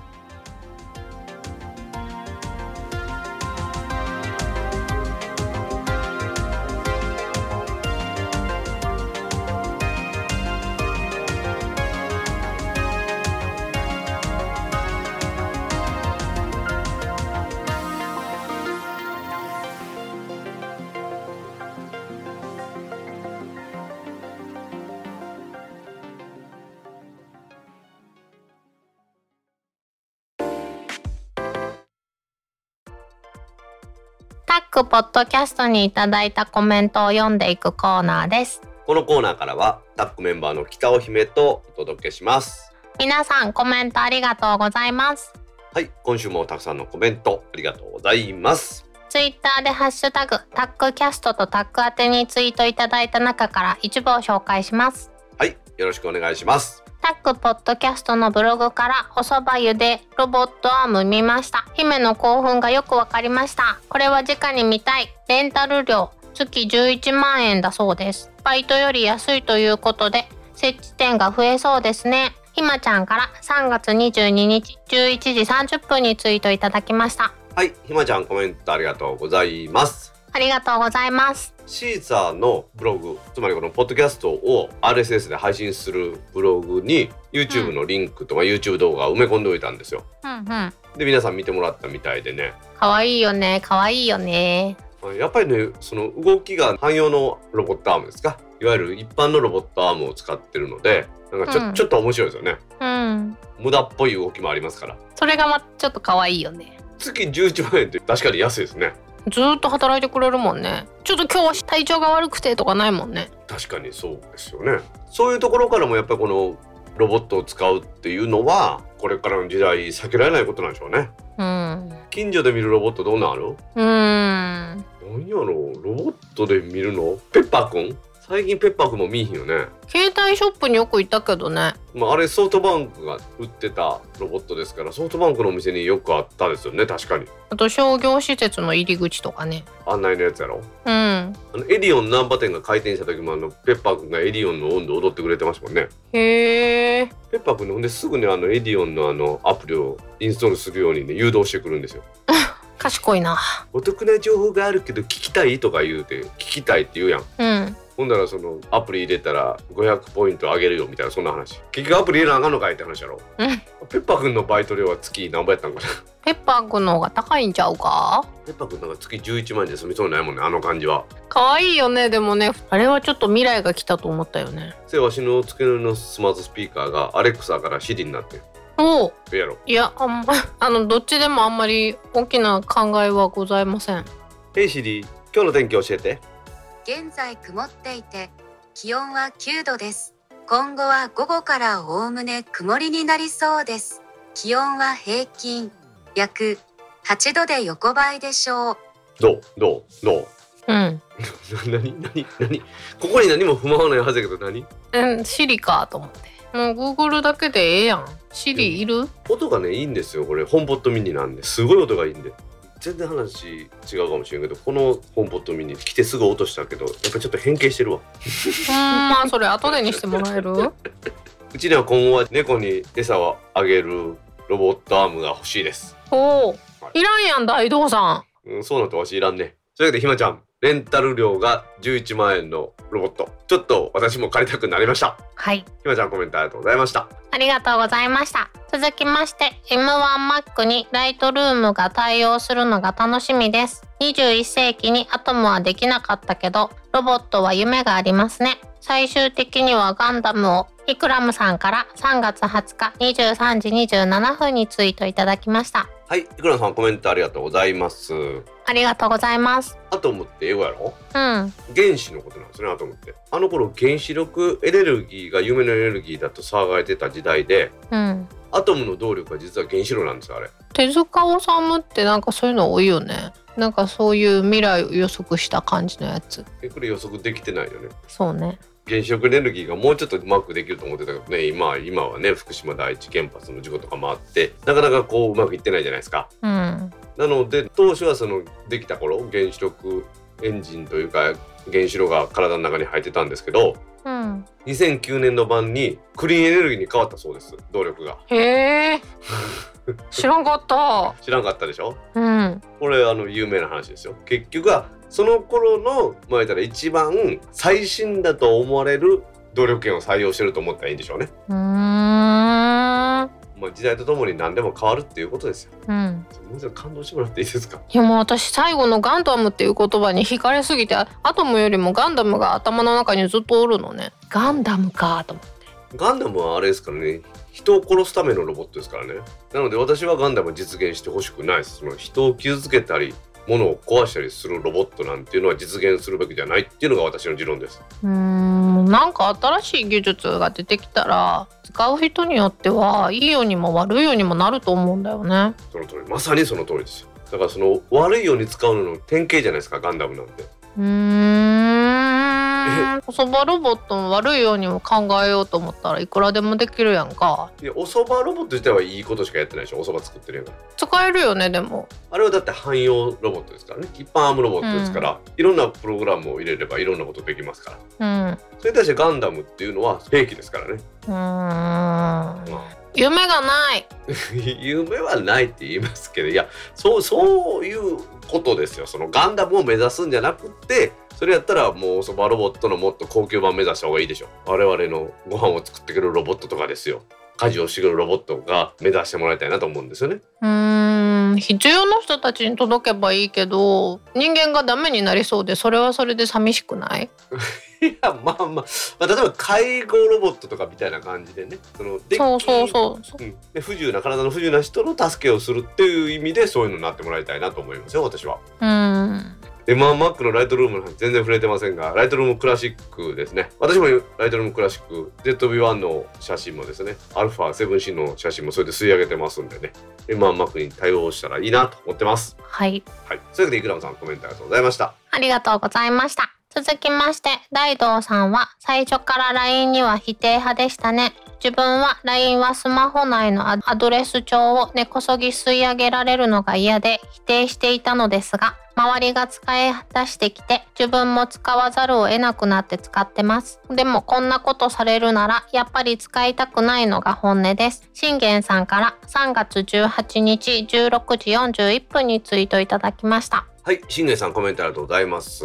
Speaker 1: クポッドキャストにいただいたコメントを読んでいくコーナーです。
Speaker 2: このコーナーからはタックメンバーの北尾姫とお届けします
Speaker 1: 皆さんコメントありがとうございます。
Speaker 2: はい今週もたくさんのコメントありがとうございます
Speaker 1: ツイッターでハッシュタグタックキャストとタック宛てにツイートいただいた中から一部を紹介します。
Speaker 2: はいよろしくお願いします
Speaker 1: タックポッドキャストのブログからおそば湯でロボットアーム見ました。姫の興奮がよくわかりました。これは直に見たい。レンタル料月11万円だそうです。バイトより安いということで設置店が増えそうですね。ひまちゃんから3月22日11時30分にツイートいただきました。
Speaker 2: はいひまちゃんコメントありがとうございます
Speaker 1: ありがとうございます。
Speaker 2: シーザーのブログつまりこのポッドキャストを RSS で配信するブログに YouTube のリンクとか YouTube 動画を埋め込んでおいたんですよ
Speaker 1: うんうん。
Speaker 2: で皆さん見てもらったみたいでね
Speaker 1: かわいいよね。かわいいよね。
Speaker 2: やっぱりねその動きが汎用のロボットアームですか？いわゆる一般のロボットアームを使ってるのでなんかちょ,、
Speaker 1: うん
Speaker 2: ちょっと面白いですよね
Speaker 1: うん。
Speaker 2: 無駄っぽい動きもありますから
Speaker 1: それがまちょっとかわいいよね。
Speaker 2: 月11万円って確かに安いですね
Speaker 1: ずーっと働いてくれるもんね。ちょっと今日は体調が悪くてとかないもんね。
Speaker 2: 確かにそうですよね。そういうところからもやっぱりこのロボットを使うっていうのはこれからの時代避けられないことなんでしょうね。
Speaker 1: うん。
Speaker 2: 近所で見るロボットどんなる？
Speaker 1: うーん。
Speaker 2: 何やろロボットで見るの？ペッパーくん？最近ペッパーくんも見えへんよね。
Speaker 1: 携帯ショップによく行ったけどね。
Speaker 2: まあ、あれソフトバンクが売ってたロボットですからソフトバンクのお店によくあったですよね。確かに。
Speaker 1: あと商業施設の入り口とかね。
Speaker 2: 案内のやつやろ。
Speaker 1: うん。
Speaker 2: あのエディオン難波店が開店した時もあのペッパーくんがエディオンの音頭を踊ってくれてましたもんね。
Speaker 1: へえ。
Speaker 2: ペッパーくんねほんですぐにあのエディオンのあのアプリをインストールするようにね誘導してくるんですよ *laughs*
Speaker 1: 賢いな。
Speaker 2: お得な情報があるけど聞きたいとか言うて聞きたいって言うやん。
Speaker 1: うん。
Speaker 2: ほんならそのアプリ入れたら500ポイントあげるよみたいなそんな話。結局アプリ入れなあかんのかいって話やろ。
Speaker 1: うん。
Speaker 2: ペッパーくんのバイト料は月何倍やったんかな。
Speaker 1: ペッパーくんの方が高いんちゃうか？
Speaker 2: ペッパーくんなんか月11万円で済みそうにないもんねあの感じは。
Speaker 1: かわいいよねでもね。あれはちょっと未来が来たと思ったよね。
Speaker 2: せわしの机のスマートスピーカーがアレクサからシリになって
Speaker 1: お。お
Speaker 2: ええやろ。
Speaker 1: いやあんまあのどっちでもあんまり大きな考えはございません。
Speaker 2: ヘイシリ今日の天気教えて。
Speaker 3: 現在曇っていて気温は9度です。今後は午後からおおむね曇りになりそうです。気温は平均約8度で横ばいでしょう。
Speaker 2: どうどうどう？
Speaker 1: うん。
Speaker 2: 何何何ここに何も不満はないはずやけど何？
Speaker 1: うん、シリかと思って。もう Google だけでええやん。シリいる、
Speaker 2: 音がねいいんですよこれ。ホームポットミニなんで。すごい音がいいんで。全然話違うかもしれんけどこのホームポットミニ来てすぐ落としたけどやっぱちょっと変形してるわ。
Speaker 1: うん、まあそれ後でにしてもらえる？
Speaker 2: うちには今後は猫に餌をあげるロボットアームが欲しいです。
Speaker 1: おお。い。らんやん、大道さ
Speaker 2: うん、そうなってわしいらんね。というわけでひまちゃん、レンタル料が11万円のロボット。ちょっと私も借りたくなりました。
Speaker 1: ん。はい。
Speaker 2: ひまちゃんコメントありがとうございました。
Speaker 1: ありがとうございました。続きまして、M1Mac にライトルームが対応するのが楽しみです。21世紀にアトムはできなかったけど、ロボットは夢がありますね。最終的にはガンダムをイクラムさんから3月20日23時27分にツイートいただきました。
Speaker 2: はい、いくらさんコメントありがとうございます。
Speaker 1: ありがとうございます。
Speaker 2: アトムって英語やろ？
Speaker 1: うん。
Speaker 2: 原子のことなんですね、アトムって。あの頃原子力エネルギーが夢のエネルギーだと騒がれてた時代で、
Speaker 1: うん。
Speaker 2: アトムの動力は実は原子炉なんですよ、あれ。
Speaker 1: 手塚治虫ってなんかそういうの多いよね。なんかそういう未来を予測した感じのやつ。
Speaker 2: えこれ予測できてないよね。
Speaker 1: そうね。
Speaker 2: 原子力エネルギーがもうちょっとうまくできると思ってたけどね今は今はね福島第一原発の事故とかもあってなかなかこううまくいってないじゃないですか。
Speaker 1: うん。
Speaker 2: なので当初はそのできた頃原子力エンジンというか原子炉が体の中に入ってたんですけど
Speaker 1: うん。
Speaker 2: 2009年度版にクリーンエネルギーに変わったそうです動力が
Speaker 1: へえ。*laughs* 知らんかった。
Speaker 2: 知らんかったでしょ？
Speaker 1: うん。
Speaker 2: これあの有名な話ですよ結局はその頃のまあ言ったら一番最新だと思われる動力源を採用してると思ったらいいんでしょうね
Speaker 1: うーん。
Speaker 2: まあ時代とともに何でも変わるっていうことですよ。
Speaker 1: うん。
Speaker 2: もうちょっと感動してもらっていいですか？
Speaker 1: いやもう私最後のガンダムっていう言葉に惹かれすぎてアトムよりもガンダムが頭の中にずっとおるのね。ガンダムかと思って。
Speaker 2: ガンダムはあれですからね人を殺すためのロボットですからね。なので私はガンダムは実現してほしくないです。その人を傷つけたり物を壊したりするロボットなんていうのは実現するべきじゃないっていうのが私の持論です。
Speaker 1: うーんなんか新しい技術が出てきたら使う人によってはいいようにも悪いようにもなると思うんだよね。
Speaker 2: その通りまさにその通りですよ。だからその悪いように使うのの典型じゃないですかガンダムなんて。
Speaker 1: うーんおそばロボットも悪いようにも考えようと思ったらいくらでもできるやんか。
Speaker 2: いやおそばロボット自体はいいことしかやってないでしょおそば作ってるやん。
Speaker 1: 使えるよねでも。
Speaker 2: あれはだって汎用ロボットですからね。一般アームロボットですから、いろんなプログラムを入れればいろんなことできますから。
Speaker 1: うん。
Speaker 2: それに対してガンダムっていうのは兵器ですからね、
Speaker 1: うーん。
Speaker 2: まあ。
Speaker 1: 夢がない。*laughs*
Speaker 2: 夢はないって言いますけどいやそうそういうことですよ。そのガンダムを目指すんじゃなくってそれやったらもうそばロボットのもっと高級版目指した方がいいでしょ。我々のご飯を作ってくれるロボットとかですよ。家事をしてくれるロボットが目指してもらいたいなと思うんですよね。
Speaker 1: うーん。必要な人たちに届けばいいけど人間がダメになりそうでそれはそれで寂しくない？*laughs*
Speaker 2: いやまあまあ、まあ、例えば介護ロボットとかみたいな感じでね。そので
Speaker 1: そうそうそう。う
Speaker 2: ん、で不自由な体の不自由な人の助けをするっていう意味でそういうのになってもらいたいなと思いますよ私は。
Speaker 1: うん
Speaker 2: でまあマックのライトルームの話全然触れてませんがライトルームクラシックですね私もライトルームクラシック ZV-1 の写真もですね α7C の写真もそれで吸い上げてますんでねでまあマックに対応したらいいなと思ってます。
Speaker 1: はい
Speaker 2: はい、そういうわけでイクラムさんコメントありがとうございました。
Speaker 1: ありがとうございました。続きまして、大道さんは最初から LINE には否定派でしたね。自分は LINE はスマホ内のアアドレス帳を根こそぎ吸い上げられるのが嫌で否定していたのですが、周りが使い出してきて自分も使わざるを得なくなって使ってます。でもこんなことされるならやっぱり使いたくないのが本音です。信玄さんから3月18日16時41分にツイートいただきました。
Speaker 2: はい、信玄さんコメントありがとうございます。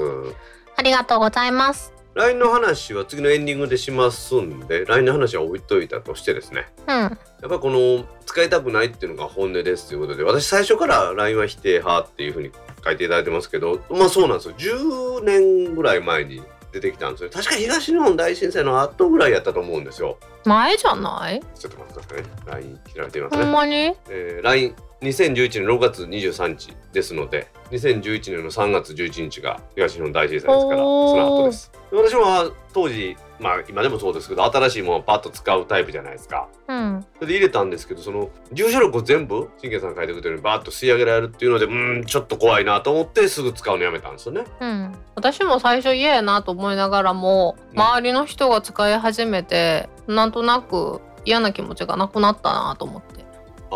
Speaker 1: ありがとうございます。
Speaker 2: LINE の話は次のエンディングでしますんで LINE の話は置いといたとしてですね
Speaker 1: うん。
Speaker 2: やっぱりこの使いたくないっていうのが本音ですということで私最初から LINE は否定派っていうふうに書いていただいてますけどまあそうなんですよ。10年ぐらい前に出てきたんですよ。確か東日本大震災の後ぐらいやったと思うんですよ。
Speaker 1: 前じゃない？
Speaker 2: ちょっと待ってくださいね。LINE 開いてみますね。
Speaker 1: ほんまに？
Speaker 2: えー、LINE 2011年6月23日ですので2011年の3月11日が東日本大震災ですからその後です。で私は当時まあ今でもそうですけど新しいものをパッと使うタイプじゃないですか
Speaker 1: うん。
Speaker 2: それで入れたんですけどその住所録を全部信玄さんが書いてくれたようにバーッと吸い上げられるっていうのでうーんちょっと怖いなと思ってすぐ使うのやめたんですよね
Speaker 1: うん。私も最初嫌やなと思いながらも、
Speaker 2: うん
Speaker 1: 周りの人が使い始めて、なんとなく嫌な気持ちがなくなったなと思って。
Speaker 2: あ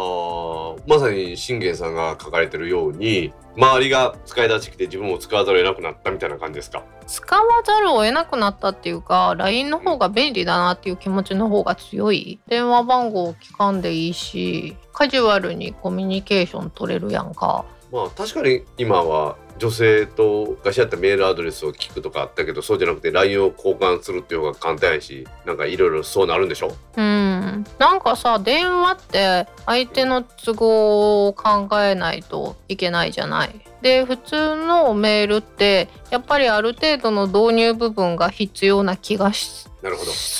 Speaker 2: ーまさに信玄さんが書かれてるように周りが使い出してきて自分も使わざるを得なくなったみたいな感じですか？
Speaker 1: 使わざるを得なくなったっていうか LINE の方が便利だなっていう気持ちの方が強い。電話番号聞かんでいいしカジュアルにコミュニケーション取れるやんか。
Speaker 2: まあ確かに今は女性と昔やったメールアドレスを聞くとかあったけどそうじゃなくて LINE を交換するっていう方が簡単やしなんかいろいろそうなるんでしょ？
Speaker 1: うんなんかさ電話って相手の都合を考えないといけないじゃない。で普通のメールってやっぱりある程度の導入部分が必要な気がす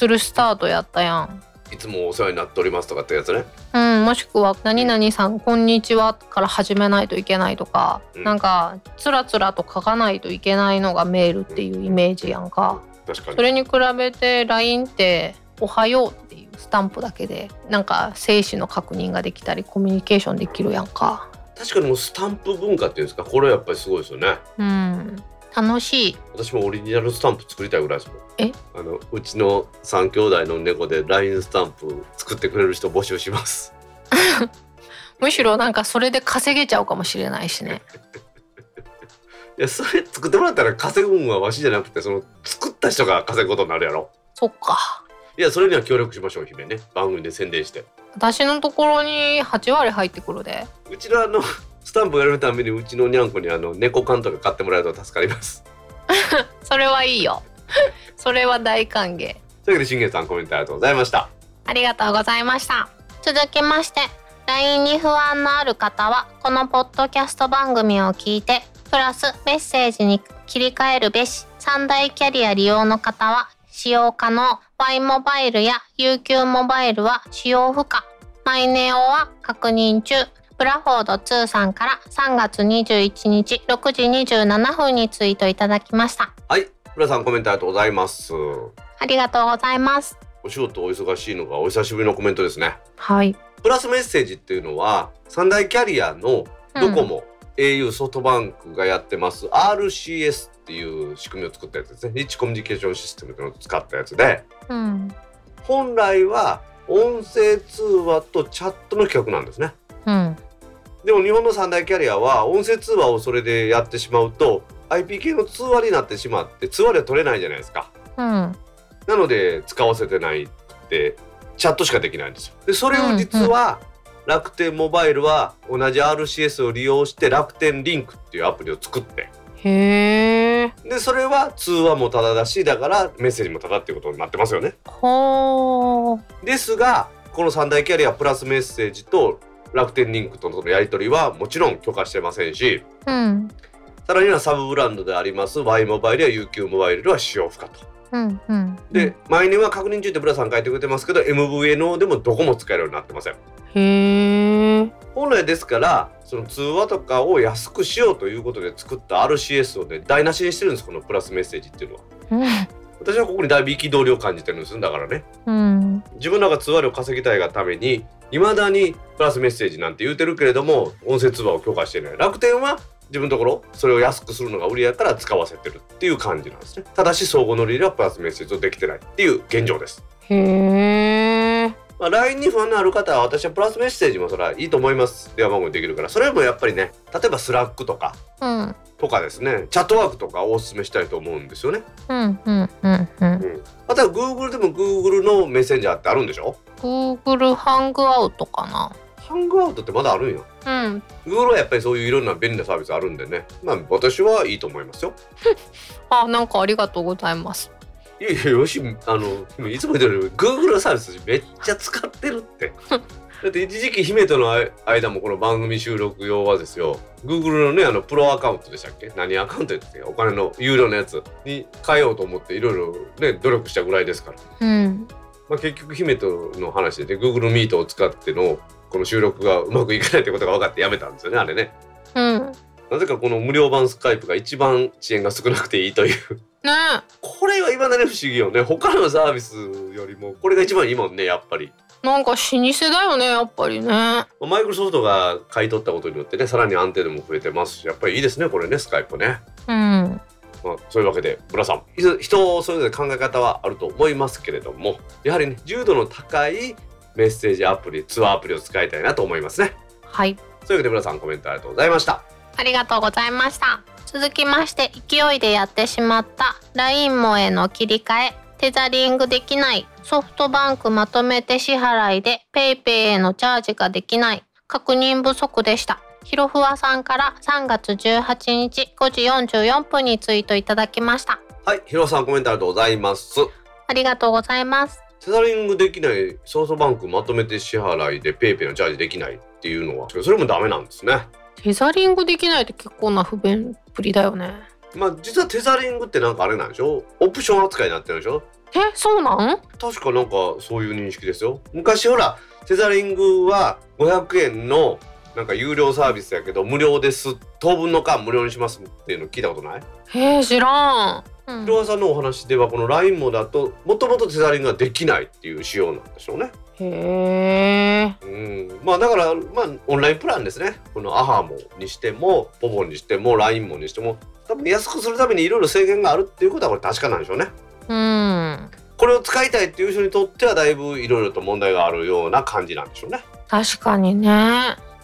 Speaker 1: るスタートやったやん。
Speaker 2: いつもお世話になっておりますとかってやつね。
Speaker 1: うん、もしくは「何々さんこんにちは」から始めないといけないとか、
Speaker 2: うん。
Speaker 1: なんかつらつらと書かないといけないのがメールっていうイメージやんか。
Speaker 2: 確かに。
Speaker 1: それに比べて LINE って「おはよう」っていうスタンプだけでなんか生死の確認ができたりコミュニケーションできるやんか。
Speaker 2: 確かにもうスタンプ文化っていうんですかこれやっぱりすごいですよね。
Speaker 1: うん楽しい。
Speaker 2: 私もオリジナルスタンプ作りたいぐらいですもん
Speaker 1: え？
Speaker 2: あのうちの3兄弟の猫で LINE スタンプ作ってくれる人募集します *laughs*
Speaker 1: むしろなんかそれで稼げちゃうかもしれないしね。*laughs*
Speaker 2: いやそれ作ってもらったら稼ぐんはわしじゃなくてその作った人が稼ぐことになるやろ
Speaker 1: そっか。
Speaker 2: いやそれには協力しましょう姫ね番組で宣伝して
Speaker 1: 私のところに8割入ってくるで。
Speaker 2: うちのあのスタンプやるためにうちのにゃんこにあの猫缶とか買ってもらえると助かります *laughs*
Speaker 1: それはいいよ。*laughs* それは大歓迎。
Speaker 2: というわけで信玄さんコメントありがとうございました
Speaker 1: ありがとうございました。続きまして、LINE に不安のある方は、このポッドキャスト番組を聞いて、プラスメッセージに切り替えるべし、三大キャリア利用の方は、使用可能、Y モバイルや UQ モバイルは使用不可、マイネオは確認中、ブラフォード2さんから3月21日6時27分にツイートいただきました。
Speaker 2: はい浦さんコメントありがとうございます
Speaker 1: ありがとうございます。
Speaker 2: お仕事お忙しいのがお久しぶりのコメントですね
Speaker 1: はい。
Speaker 2: プラスメッセージっていうのは三大キャリアのドコモ、au ソフトバンクがやってます RCS っていう仕組みを作ったやつですねリッチコミュニケーションシステムっていうのを使ったやつで
Speaker 1: うん。
Speaker 2: 本来は音声通話とチャットの企画なんですね
Speaker 1: うん。
Speaker 2: でも日本の三大キャリアは音声通話をそれでやってしまうと IP 系の通話になってしまって通話では取れないじゃないですか
Speaker 1: うん。
Speaker 2: なので使わせてないってチャットしかできないんですよでそれを実は楽天モバイルは同じ RCS を利用して楽天リンクっていうアプリを作って
Speaker 1: へえ。
Speaker 2: でそれは通話もタダだしだからメッセージもタダっていうことになってますよね。ですがこの三大キャリアプラスメッセージと楽天リンクとのやり取りはもちろん許可してませんし
Speaker 1: うん。
Speaker 2: さらにはサブブランドであります Y モバイルや UQ モバイルでは使用不可と。
Speaker 1: うん。うん。
Speaker 2: で、毎年は確認中ってブラさん書いてくれてますけど MVNO でもどこも使えるようになってません。
Speaker 1: へえ。
Speaker 2: 本来ですからその通話とかを安くしようということで作った RCS をね台無しにしてるんですこのプラスメッセージっていうのは。私はここにだいぶ憤りを感じてるんですだからね。
Speaker 1: うん。
Speaker 2: 自分らが通話料稼ぎたいがために未だにプラスメッセージなんて言うてるけれども音声通話を許可していない。楽天は自分のところそれを安くするのが売りやから使わせてるっていう感じなんですね。ただし相互乗り入れはプラスメッセージをできてないっていう現状です。
Speaker 1: へえ。
Speaker 2: まあ、LINE に不安のある方は私はプラスメッセージもそれはいいと思います電話番号にできるからそれもやっぱりね例えば Slack とか
Speaker 1: うん。
Speaker 2: とかですね Chatwork とかをお勧めしたいと思うんですよね
Speaker 1: うん。うん。うん。うん。
Speaker 2: あとは Google でも Google のメッセンジャーってあるんでしょ
Speaker 1: ？Google ハングアウトか
Speaker 2: ハングアウトってまだあるんよ
Speaker 1: な。うん。
Speaker 2: Google はやっぱりそういういろんな便利なサービスあるんでねまあ私はいいと思いますよ *laughs*
Speaker 1: あ、なんかありがとうございます。
Speaker 2: いやいやよしあのいつも言ってるように Google のサービスめっちゃ使ってるって。*laughs* だって一時期姫との間もこの番組収録用はですよ Google のねあのプロアカウントでしたっけ？何アカウントですかお金の有料のやつに変えようと思っていろいろね努力したぐらいですから、
Speaker 1: うん。
Speaker 2: まあ、結局姫との話でね Google Meet を使ってのこの収録がうまくいかないってことが分かってやめたんですよねあれね。
Speaker 1: うん。
Speaker 2: なぜかこの無料版スカイプが一番遅延が少なくていいという
Speaker 1: ね
Speaker 2: これは未だに不思議よね他のサービスよりもこれが一番いいもんねやっぱり
Speaker 1: なんか老舗だよね、やっぱりね。
Speaker 2: マイクロソフトが買い取ったことによってねさらに安定度も増えてますしやっぱりいいですねこれねスカイプね、
Speaker 1: うん。
Speaker 2: まあ、そういうわけで村さん人それぞれ考え方はあると思いますけれどもやはりね重度の高いメッセージアプリツアーアプリを使いたいなと思いますね
Speaker 1: はい。
Speaker 2: そういうわけで村さんコメントありがとうございました
Speaker 1: ありがとうございました。続きまして、勢いでやってしまった LINE もへの切り替え、テザリングできない、ソフトバンクまとめて支払いで PayPay へのチャージができない、確認不足でした。ひろふわさんから3月18日5時44分にツイートいただきました。
Speaker 2: はいひろさんコメントありがとうございます
Speaker 1: ありがとうございます。
Speaker 2: テザリングできないソフトバンクまとめて支払いで PayPay のチャージできないっていうのはそれもダメなんですね
Speaker 1: テザリングできないって結構な不便っぷりだよね。
Speaker 2: まあ実はテザリングってなんかあれなんでしょ？オプション扱いになってるでしょ？
Speaker 1: え、そうなん？
Speaker 2: 確かなんかそういう認識ですよ。昔ほらテザリングは500円のなんか有料サービスやけど無料です。当分の間無料にしますっていうの聞いたことない？
Speaker 1: えー、知らん。うん
Speaker 2: さんのお話ではこの LINE もだともともとテザリングができないっていう仕様なんでしょうね
Speaker 1: へえ。
Speaker 2: うんまあだからまあオンラインプランですねこのアハモにしてもポポにしても LINE もにしても多分安くするためにいろいろ制限があるっていうことはこれ確かなんでしょうね
Speaker 1: うん。
Speaker 2: これを使いたいっていう人にとってはだいぶいろいろと問題があるような感じなんでしょうね
Speaker 1: 確かにね。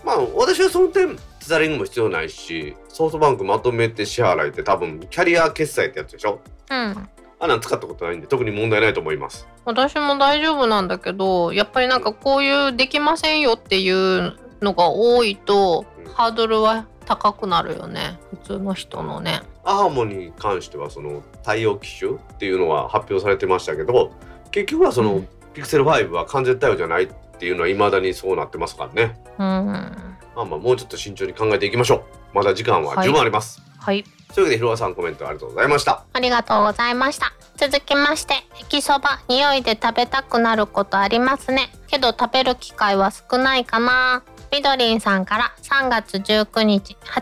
Speaker 2: まあ私はその点テザリングも必要ないしソフトバンクまとめて支払いって多分キャリア決済ってやつでしょ？
Speaker 1: うん。
Speaker 2: あんなん使ったことないんで特に問題ないと思います
Speaker 1: 私も大丈夫なんだけど、やっぱりなんかこういうできませんよっていうのが多いと
Speaker 2: うん、
Speaker 1: ハードルは高くなるよね。普通の人のね。
Speaker 2: アハモに関してはその対応機種っていうのは発表されてましたけど結局はその、
Speaker 1: うん
Speaker 2: ピクセル5は完全対応じゃないっていうのは未だにそうなってますからね
Speaker 1: うん。
Speaker 2: まあまあもうちょっと慎重に考えていきましょう。まだ時間は十分あります、
Speaker 1: はい。
Speaker 2: というわけでひろわさんコメントありがとうございました。
Speaker 1: ありがとうございました。続きまして、駅そば、匂いで食べたくなることありますね。けど食べる機会は少ないかな。みどりんさんから3月19日8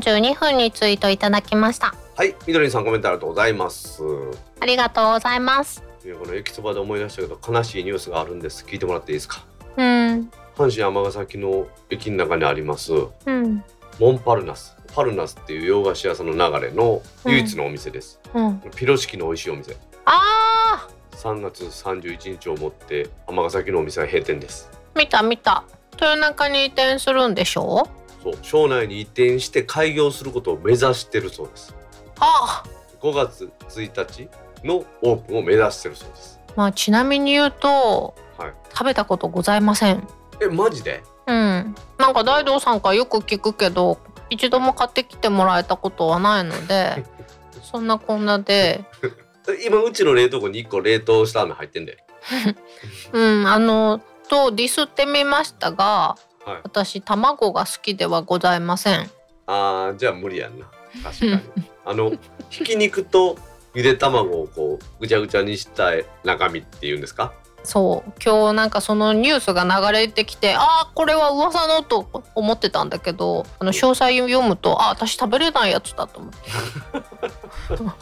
Speaker 1: 時42分にツイートいただきました。
Speaker 2: はい。みどりんさんコメントありがとうございます。
Speaker 1: ありがとうございます。
Speaker 2: この駅そばで思い出したけど悲しいニュースがあるんです。聞いてもらっていいですか？
Speaker 1: うん
Speaker 2: 阪神尼崎の駅の中にあります
Speaker 1: うん。
Speaker 2: モンパルナス。パルナスっていう洋菓子屋さんの流れの唯一のお店です、
Speaker 1: うん。
Speaker 2: ピロシキの美味しいお店。
Speaker 1: あ
Speaker 2: 3月31日をもって尼崎のお店は閉店です。
Speaker 1: ー見た見た。豊中に移転するんでしょ？
Speaker 2: そう。省内に移転して開業することを目指してるそうです。
Speaker 1: あ。
Speaker 2: 5月1日のオープンを目指してるそうです。
Speaker 1: まあちなみに言うと
Speaker 2: はい。
Speaker 1: 食べたことございません
Speaker 2: えマジで？
Speaker 1: うん。なんか大道さんからよく聞くけど一度も買ってきてもらえたことはないので *laughs* そんなこんなで。*laughs*
Speaker 2: 今うちの冷凍庫に1個冷凍した飴入ってんで *laughs*
Speaker 1: うんあのとディスってみましたが
Speaker 2: はい。
Speaker 1: 私卵が好きではございません。
Speaker 2: あーじゃあ無理やんな。確かに。あのひき肉とゆで卵をこうぐちゃぐちゃにした中身っていうんですか？
Speaker 1: そう。今日なんかそのニュースが流れてきてああこれは噂のと思ってたんだけどあの詳細読むとあ私食べれないやつだと思って。*laughs*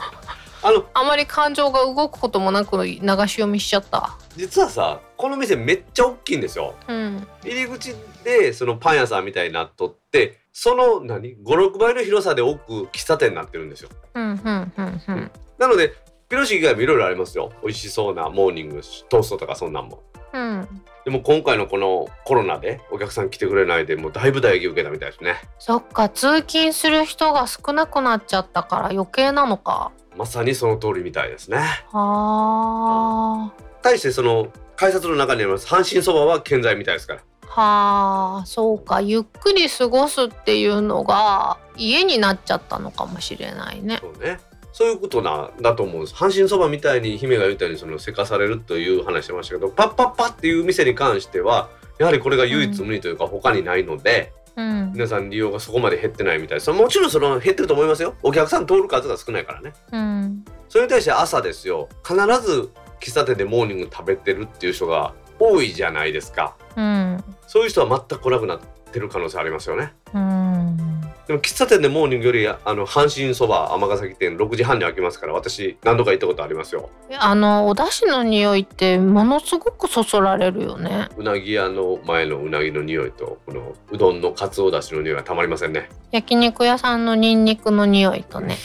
Speaker 2: あの
Speaker 1: あまり感情が動くこともなく流し読みしちゃった。
Speaker 2: 実はさこの店めっちゃ大きいんですよ。
Speaker 1: うん。
Speaker 2: 入り口でそのパン屋さんみたいになっとってその何？56倍の広さで奥喫茶店になってるんですよ。
Speaker 1: うんうんうんうん。
Speaker 2: なのでピロシ以外もいろいろありますよ。美味しそうなモーニングトーストとかそんなんも。
Speaker 1: うん。
Speaker 2: でも今回のこのコロナでお客さん来てくれないでもうだいぶ打撃受けたみたいですね。
Speaker 1: そっか通勤する人が少なくなっちゃったから余計なのか。
Speaker 2: まさにその通りみたいですね。
Speaker 1: はあ
Speaker 2: 対してその改札の中にあります阪神そばは健在みたいですから。
Speaker 1: はあそうかゆっくり過ごすっていうのが家になっちゃったのかもしれないね。
Speaker 2: そうねそういうことなんだと思うんです。阪神そばみたいに姫が言ったようにそのせかされるという話してましたけどパッパッパっていう店に関してはやはりこれが唯一無二というか他にないので、
Speaker 1: うん。
Speaker 2: 皆さん利用がそこまで減ってないみたいです。もちろんその減ってると思いますよ。お客さん通る数が少ないからね。
Speaker 1: うん。
Speaker 2: それに対して朝ですよ。必ず喫茶店でモーニング食べてるっていう人が多いじゃないですか。
Speaker 1: うん。
Speaker 2: そういう人は全く来なくなってる可能性ありますよね。
Speaker 1: うん
Speaker 2: でも喫茶店でモーニングよりあの阪神そば尼崎店6時半に開きますから私何度か行ったことありますよ。
Speaker 1: あのお出汁の匂いってものすごくそそられるよね。
Speaker 2: うなぎ屋の前のうなぎの匂いとこのうどんのかつおだしの匂いがたまりませんね。
Speaker 1: 焼肉屋さんのニンニクの匂いとね。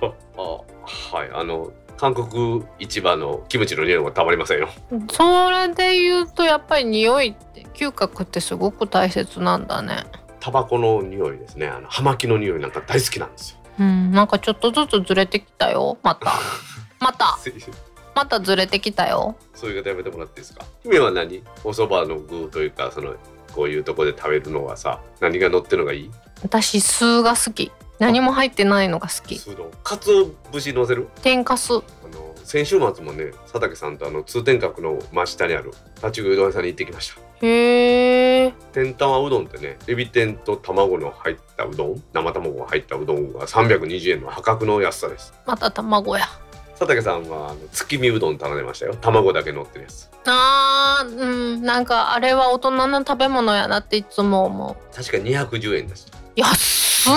Speaker 2: は *laughs* あはい。あの韓国市場のキムチの匂いもたまりませんよ。
Speaker 1: それで言うとやっぱり匂いって嗅覚ってすごく大切なんだね
Speaker 2: タバコの匂いですね。あの葉巻の匂いなんか大好きなんですよ。
Speaker 1: うん。なんかちょっとずつずれてきたよ。また。*laughs* また。またずれてきたよ。
Speaker 2: そういう方やめてもらっていいですか？姫は何？お蕎麦の具というかそのこういうとこで食べるのはさ何が乗ってるのがいい？
Speaker 1: 私酢が好き。何も入ってないのが好き。
Speaker 2: 酢丼かつお節乗せる？
Speaker 1: 天かす。
Speaker 2: あの先週末もね佐竹さんとあの通天閣の真下にある立ち食いうどん屋さんに行ってきました
Speaker 1: へえ
Speaker 2: 天玉うどんってねエビ天と卵の入ったうどん生卵が入ったうどんが320円の破格の安さです。
Speaker 1: また卵や。
Speaker 2: 佐竹さんはあの月見うどん頼んでましたよ。卵だけ乗ってるやつ。
Speaker 1: あーうんなんかあれは大人の食べ物やなっていつも思う。
Speaker 2: 確か210円です。
Speaker 1: 安っ。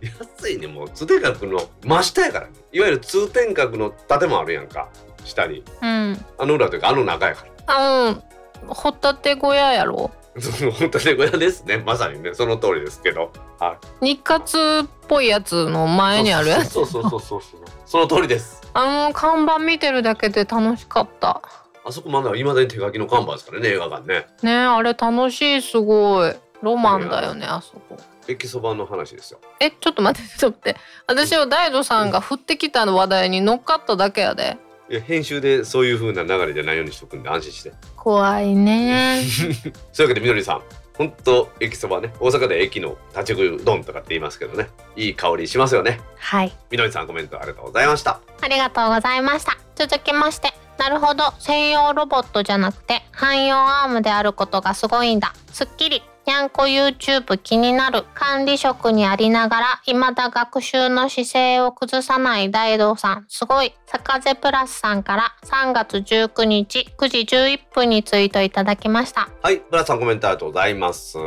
Speaker 1: *laughs*
Speaker 2: 安いね。もう通天閣の真下やからね。いわゆる通天閣の建物あるやんか。下に。
Speaker 1: うん。
Speaker 2: あの裏というかあの中やから。
Speaker 1: あうんホタテ小屋やろ？
Speaker 2: その本当に小屋ですね。まさにね。その通りですけど。はい。
Speaker 1: 日活っぽいやつの前にあるやつ
Speaker 2: そうそうそうそうそう。その通りです。
Speaker 1: あの看板見てるだけで楽しかった。
Speaker 2: あそこまだ未だに手書きの看板ですからね映画館ね。
Speaker 1: ねあれ楽しいすごい。ロマンだよねあそこ。
Speaker 2: 駅そばの話ですよ。
Speaker 1: えちょっと待ってちょっと待って。私は大悟さんが振ってきた話題に乗っかっただけやで
Speaker 2: 編集でそういう風な流れじゃないようにしとくんで安心して。
Speaker 1: 怖いね。*laughs*
Speaker 2: そういうわけでみどりさん。本当駅そばね。大阪で駅の立ち食いうどんとかって言いますけどね。いい香りしますよね。
Speaker 1: はい。
Speaker 2: みどりさんコメントありがとうございました。
Speaker 1: ありがとうございました。続きまして。なるほど。専用ロボットじゃなくて汎用アームであることがすごいんだ。すっきりにゃんこ YouTube 気になる管理職にありながら未だ学習の姿勢を崩さない大道さんすごい坂瀬プラスさんから3月19日9時11分にツイートいただきました
Speaker 2: はい、ブラさんコメントありがとうございます。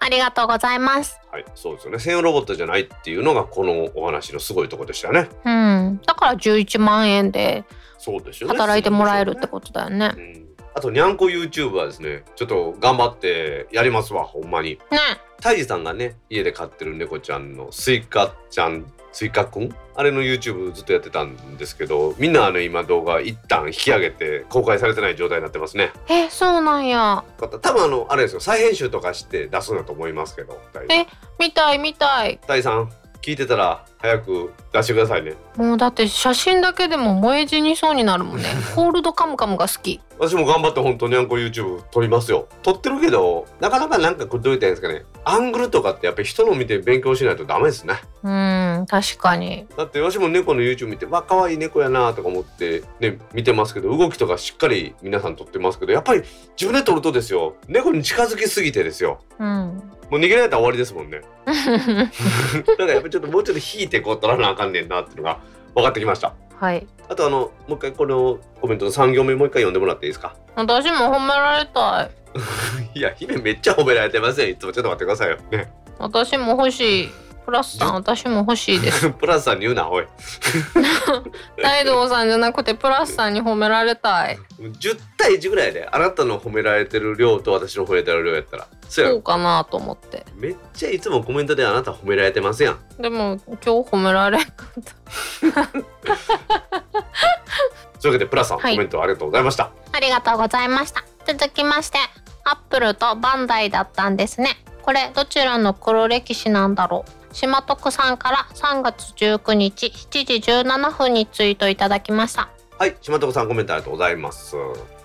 Speaker 1: ありがとうございます
Speaker 2: はい、そうですよね。専用ロボットじゃないっていうのがこのお話のすごいところでしたね。
Speaker 1: うんだから11万円で。働いてもらえるってことだよね
Speaker 2: うんあとにゃんこ YouTube はですね。ちょっと頑張ってやりますわほんまに。
Speaker 1: ね。
Speaker 2: タイジさんがね家で飼ってる猫ちゃんのスイカちゃんスイカくん？あれの YouTube ずっとやってたんですけどみんなあの今動画一旦引き上げて公開されてない状態になってますね。
Speaker 1: えそうなんや。
Speaker 2: 多分あのあれですよ。再編集とかして出すんだと思いますけど
Speaker 1: え見たい見たい。
Speaker 2: タイさん？聞いてたら早く出してくださいね。
Speaker 1: もうだって写真だけでも燃え死にそうになるもんね。*laughs* ホールドカムカムが好き。
Speaker 2: 私も頑張って本当にゃんこ YouTube 撮りますよ。撮ってるけどなかなかなんかどう言ったらいいんですかね。アングルとかってやっぱり人の見て勉強しないとダメですね。
Speaker 1: うん確かに。
Speaker 2: だって私も猫の YouTube 見てわ可愛い猫やなとか思ってね見てますけど動きとかしっかり皆さん撮ってますけどやっぱり自分で撮るとですよ。猫に近づきすぎてですよ。
Speaker 1: うん
Speaker 2: もう逃げられたら終わりですもんね。*laughs* だからやっぱりちょっともうちょっと引いてこう撮らなあかんねんなっていうのが分かってきました。
Speaker 1: はい。
Speaker 2: あとあのもう一回このコメントの3行目もう一回読んでもらっていいですか？
Speaker 1: 私も褒められたい。*laughs*
Speaker 2: いや姫めっちゃ褒められてますよいつもちょっと待ってくださいよ。ね。
Speaker 1: 私も欲しいプラスさん私も欲しいです。*laughs*
Speaker 2: プラスさんに言うなおい。*laughs*
Speaker 1: 大道さんじゃなくてプラスさんに褒められたい。
Speaker 2: 10対1ぐらいであなたの褒められてる量と私の褒められてる量やったら。そう
Speaker 1: かなと思って。
Speaker 2: めっちゃいつもコメントであなた褒められてますやん。
Speaker 1: でも今日褒められんかった。*laughs*
Speaker 2: というわけでプラスさん、
Speaker 1: はい。
Speaker 2: コメントありがとうございました。
Speaker 1: ありがとうございました。続きましてアップルとバンダイだったんですね。これどちらの黒歴史なんだろう？島徳さんから3月19日7時17分にツイートいただきました。
Speaker 2: はい島徳さんコメントありがとうございます。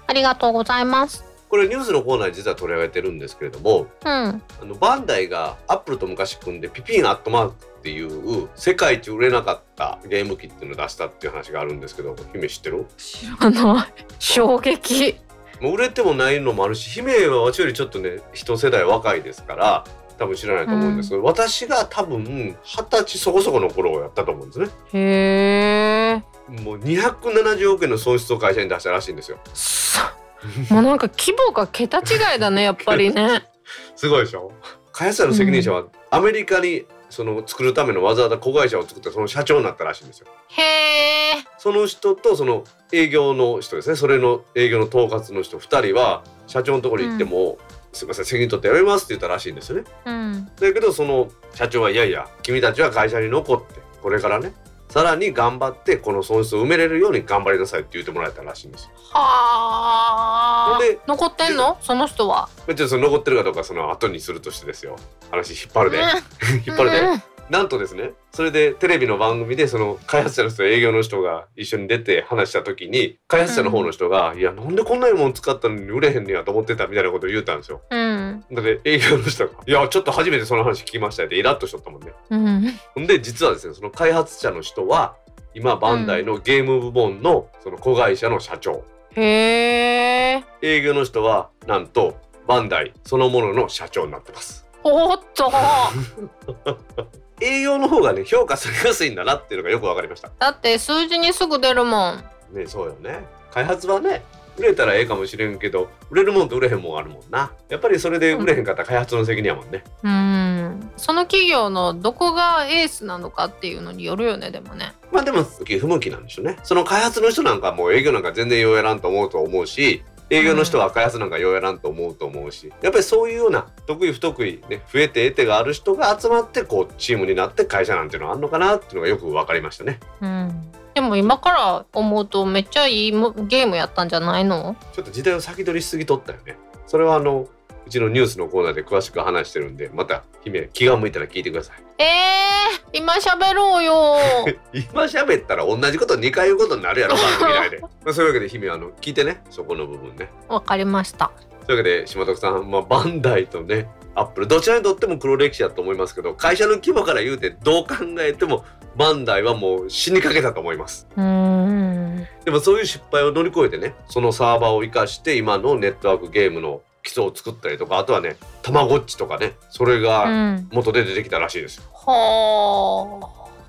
Speaker 1: ありがとうございます。
Speaker 2: これニュースのコーナーに実は取り上げてるんですけれども
Speaker 1: うん。
Speaker 2: あのバンダイがアップルと昔組んでピピンアットマークっていう世界一売れなかったゲーム機っていうのを出したっていう話があるんですけど姫知ってる？
Speaker 1: 知らない。衝撃。
Speaker 2: もう売れてもないのもあるし姫は私よりちょっとね一世代若いですから多分知らないと思うんですけど、私が多分二十歳そこそこの頃をやったと思うんですね。
Speaker 1: へえ。
Speaker 2: もう270億円の損失を会社に出したらしいんですよ。
Speaker 1: もうなんか規模が桁違いだね *laughs* やっぱりね。
Speaker 2: すごいでしょ。開発者の責任者はアメリカにその作るためのわざわざ子会社を作ってその社長になったらしいんですよ。
Speaker 1: へえ。
Speaker 2: その人とその営業の人ですね。それの営業の統括の人2人は社長のところに行っても、すいません責任取ってやめますって言ったらしいんですよね。
Speaker 1: うん。
Speaker 2: だけどその社長はいやいや君たちは会社に残ってこれからねさらに頑張ってこの損失を埋めれるように頑張りなさいって言ってもらえたらしいんですよ。
Speaker 1: はあ。
Speaker 2: で
Speaker 1: 残ってんの？その人は。
Speaker 2: 別にその残ってるかどうかその後にするとしてですよ。話引っ張るで、*laughs* 引っ張るで、
Speaker 1: うん
Speaker 2: なんとですねそれでテレビの番組でその開発者の人と営業の人が一緒に出て話した時に開発者の方の人が「いやなんでこんないいもん使ったのに売れへんねやと思ってた」みたいなことを言ったんですよ。
Speaker 1: うん。
Speaker 2: だって営業の人が「いやちょっと初めてその話聞きました」ってイラッとしとったもんね。
Speaker 1: うん。
Speaker 2: で実はですねその開発者の人は今バンダイのゲーム部門のその子会社の社長。
Speaker 1: へえ
Speaker 2: 営業の人はなんとバンダイそのものの社長になってます。
Speaker 1: おっと *laughs*
Speaker 2: 営業の方がね評価されやすいんだなっていうのがよくわかりました。
Speaker 1: だって数字にすぐ出るもん。
Speaker 2: ねそうよね。開発はね売れたらええかもしれんけど売れるもんと売れへんもんあるもんな。やっぱりそれで売れへんかったら開発の責任やもんね、
Speaker 1: うん。その企業のどこがエースなのかっていうのによるよねでもね。
Speaker 2: まあでも不向きなんでしょうね。その開発の人なんかもう営業なんか全然ようやらんと思うと思うし営業の人は開発なんかようやらんと思うと思うしやっぱりそういうような得意不得意ね増えて得手がある人が集まってこうチームになって会社なんていうのがあるのかなっていうのがよく分かりましたね。
Speaker 1: うん。でも今から思うとめっちゃいいもゲームやったんじゃないの？
Speaker 2: ちょっと時代を先取りしすぎとったよね。それはあのうちのニュースのコーナーで詳しく話してるんでまた姫気が向いたら聞いてください。
Speaker 1: えー、今喋ろうよ。*laughs*
Speaker 2: 今喋ったら同じこと2回言うことになるやろ番組内で。*laughs* まあそういうわけで姫あの聞いてねそこの部分ね。
Speaker 1: わかりました。
Speaker 2: というわけで島徳さん、まあ、バンダイとねアップルどちらにとっても黒歴史だと思いますけど会社の規模から言うてどう考えてもバンダイはもう死にかけたと思います。
Speaker 1: うーん。
Speaker 2: でもそういう失敗を乗り越えてねそのサーバーを生かして今のネットワークゲームの基礎を作ったりとかあとはねたまごっちとかねそれ
Speaker 1: う
Speaker 2: が
Speaker 1: ん。
Speaker 2: 元で出てきたらしいですよ、
Speaker 1: ほ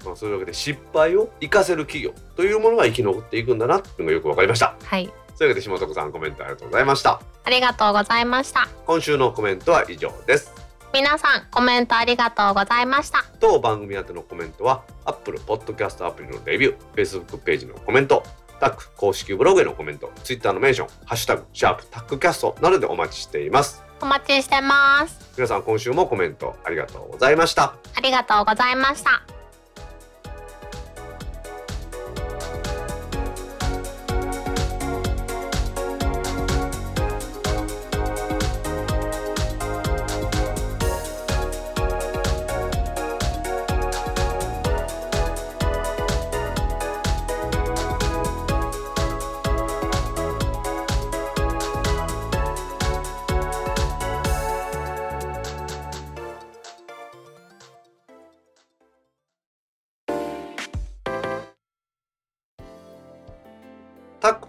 Speaker 2: まあ、そういうわけで失敗を生かせる企業というものが生き残っていくんだなっていうのがよくわかりました
Speaker 1: ー。はい。
Speaker 2: というわけで下床さんコメントありがとうございました
Speaker 1: ありがとうございました。
Speaker 2: 今週のコメントは以上です
Speaker 1: 皆さんコメントありがとうございました。
Speaker 2: 当番組宛てのコメントは Apple Podcast アプリのレビュー Facebook ページのコメントタック公式ブログへのコメント Twitter のメンション「ハッシュタグシャープタックキャスト」などでお待ちしています
Speaker 1: お待ちしてます。
Speaker 2: 皆さん今週もコメントありがとうございました
Speaker 1: ありがとうございました。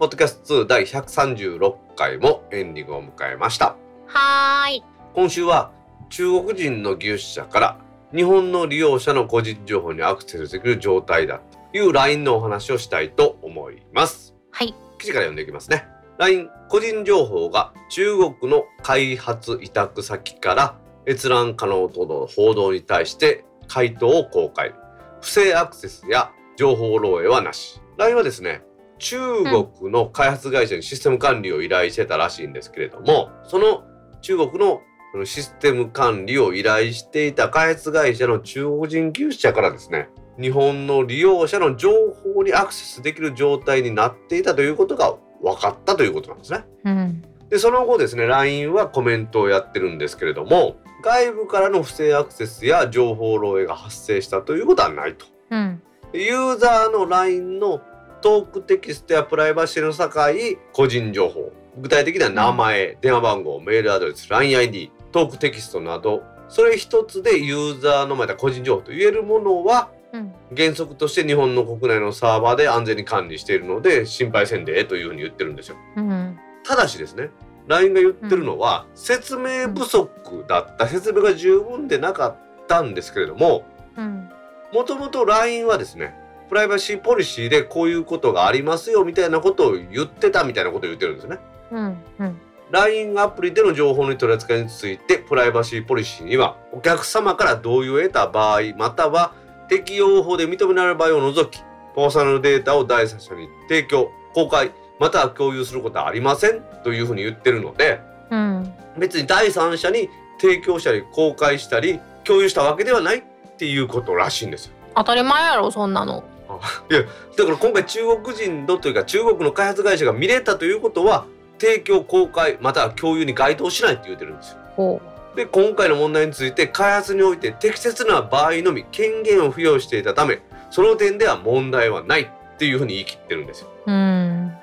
Speaker 2: ポッドキャスト2第136回もエンディングを迎えました。
Speaker 1: はーい。
Speaker 2: 今週は中国人の技術者から日本の利用者の個人情報にアクセスできる状態だという LINE のお話をしたいと思います。
Speaker 1: はい。
Speaker 2: 記事から読んでいきますね。LINE 個人情報が中国の開発委託先から閲覧可能との報道に対して回答を公開。不正アクセスや情報漏洩はなし。LINE はですね中国の開発会社にシステム管理を依頼してたらしいんですけれどもその中国のそのシステム管理を依頼していた開発会社の中国人技術者からですね日本の利用者の情報にアクセスできる状態になっていたということが分かったということなんですね。
Speaker 1: うん。
Speaker 2: でその後ですね LINE はコメントをやってるんですけれども外部からの不正アクセスや情報漏洩が発生したということはないと。
Speaker 1: うん。
Speaker 2: ユーザーの LINE のトークテキストやプライバシーの境個人情報具体的には名前、電話番号メールアドレス LINEID トークテキストなどそれ一つでユーザーのまた個人情報と言えるものは
Speaker 1: うん。
Speaker 2: 原則として日本の国内のサーバーで安全に管理しているので心配せんでええというふうに言ってるんですよ。
Speaker 1: うん。
Speaker 2: ただしですね LINE が言ってるのは、説明不足だった説明が十分でなかったんですけれども
Speaker 1: うん。
Speaker 2: もともと LINE はですねプライバシーポリシーでこういうことがありますよみたいなことを言ってたみたいなことを言ってるんですね。
Speaker 1: うん。うん。
Speaker 2: LINE アプリでの情報の取り扱いについてプライバシーポリシーにはお客様から同意を得た場合または適用法で認められる場合を除きパーソナルデータを第三者に提供公開または共有することはありませんというふうに言ってるので
Speaker 1: うん。
Speaker 2: 別に第三者に提供したり公開したり共有したわけではないっていうことらしいんですよ。
Speaker 1: 当たり前やろ、そんなの。
Speaker 2: いやだから今回中国人のというか中国の開発会社が見れたということは提供公開または共有に該当しないって言ってるんですよ。
Speaker 1: ほ
Speaker 2: で今回の問題について開発において適切な場合のみ権限を付与していたためその点では問題はないっていうふうに言い切ってるんですよ。
Speaker 1: う。うん。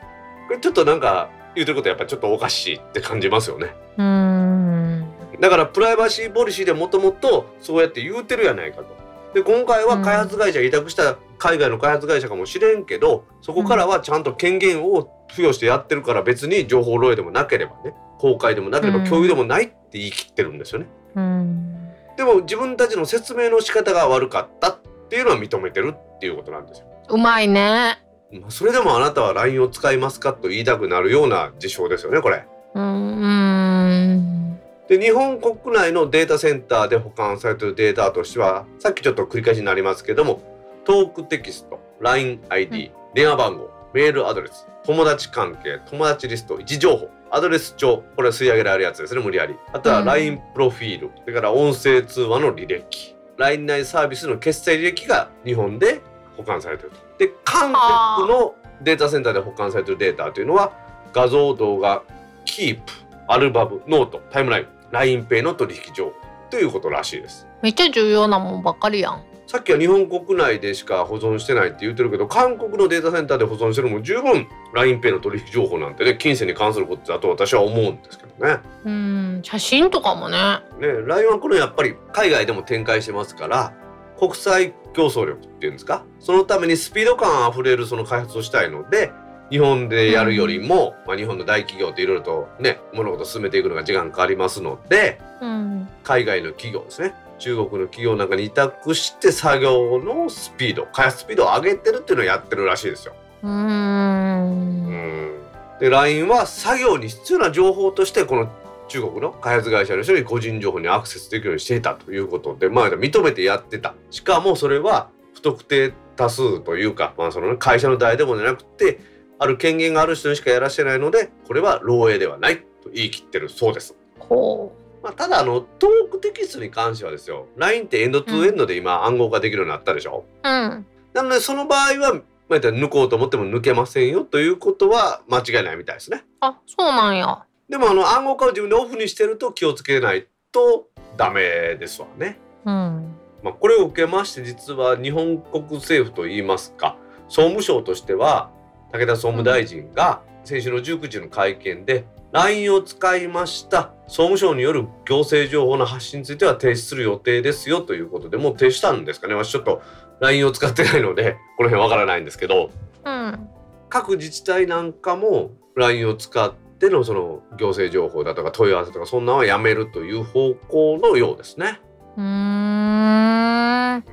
Speaker 2: これちょっとなんか言ってることやっぱりちょっとおかしいって感じますよね。
Speaker 1: うん。
Speaker 2: だからプライバシーポリシーでもともとそうやって言うてるやないかと。で今回は開発会社委託した海外の開発会社かもしれんけどそこからはちゃんと権限を付与してやってるから別に情報漏洩でもなければね公開でもなければ共有でもないって言い切ってるんですよね。
Speaker 1: うん。
Speaker 2: でも自分たちの説明の仕方が悪かったっていうのは認めてるっていうことなんですよ。
Speaker 1: うまいね。
Speaker 2: まあそれでもあなたは LINE を使いますかと言いたくなるような事象ですよねこれ。
Speaker 1: うん。うん。
Speaker 2: で日本国内のデータセンターで保管されているデータとしてはさっきちょっと繰り返しになりますけどもトークテキスト LINEID、電話番号メールアドレス友達関係友達リスト位置情報アドレス帳これは吸い上げられるやつですね無理やり。あとは
Speaker 1: うん。
Speaker 2: LINE プロフィールそれから音声通話の履歴。LINE 内サービスの決済履歴が日本で保管されていると。で韓国のデータセンターで保管されているデータというのは画像動画キープアルバムノートタイムライン LINEPay の取引情報ということらしいです。
Speaker 1: めっちゃ重要なもんばっかりやん。
Speaker 2: さっきは日本国内でしか保存してないって言ってるけど韓国のデータセンターで保存してるのも十分 LINEPay の取引情報なんてね金銭に関することだと私は思うんですけどね
Speaker 1: うん。写真とかもね。
Speaker 2: ね LINE はこのやっぱり海外でも展開してますから国際競争力っていうんですか？そのためにスピード感あふれるその開発をしたいので日本でやるよりも、まあ、日本の大企業っていろいろとね物事進めていくのが時間かかりますので
Speaker 1: うん
Speaker 2: 海外の企業ですね中国の企業なんかに委託して作業のスピード開発スピードを上げてるっていうのをやってるらしいですよ。
Speaker 1: う
Speaker 2: んんで LINE は作業に必要な情報としてこの中国の開発会社の人に個人情報にアクセスできるようにしていたということで、まあ、認めてやってたしかもそれは不特定多数というか、まあそのね会社の代でもじゃなくてある権限がある人にしかやらせてないのでこれは漏洩ではないと言い切ってるそうです。
Speaker 1: ほ
Speaker 2: まあ、ただあのトークテキストに関してはですよ。LINE ってエンドトゥエンドで今暗号化できるようになったでしょ、
Speaker 1: ううん。
Speaker 2: なのでその場合は、まあ、抜こうと思っても抜けませんよということは間違いないみたいですね。
Speaker 1: あそうなんや。
Speaker 2: でもあの暗号化を自分でオフにしてると気をつけないとダメですわね。
Speaker 1: うん。
Speaker 2: まあ、これを受けまして実は日本国政府といいますか総務省としては武田総務大臣が先週の19日の会見で LINE を使いました。総務省による行政情報の発信については停止する予定ですよということでもう停止したんですかね。私ちょっと LINE を使ってないのでこの辺わからないんですけど。
Speaker 1: うん。
Speaker 2: 各自治体なんかも LINE を使ってのその行政情報だとか問い合わせとかそんなのはやめるという方向のようですね。
Speaker 1: うーん。
Speaker 2: うん。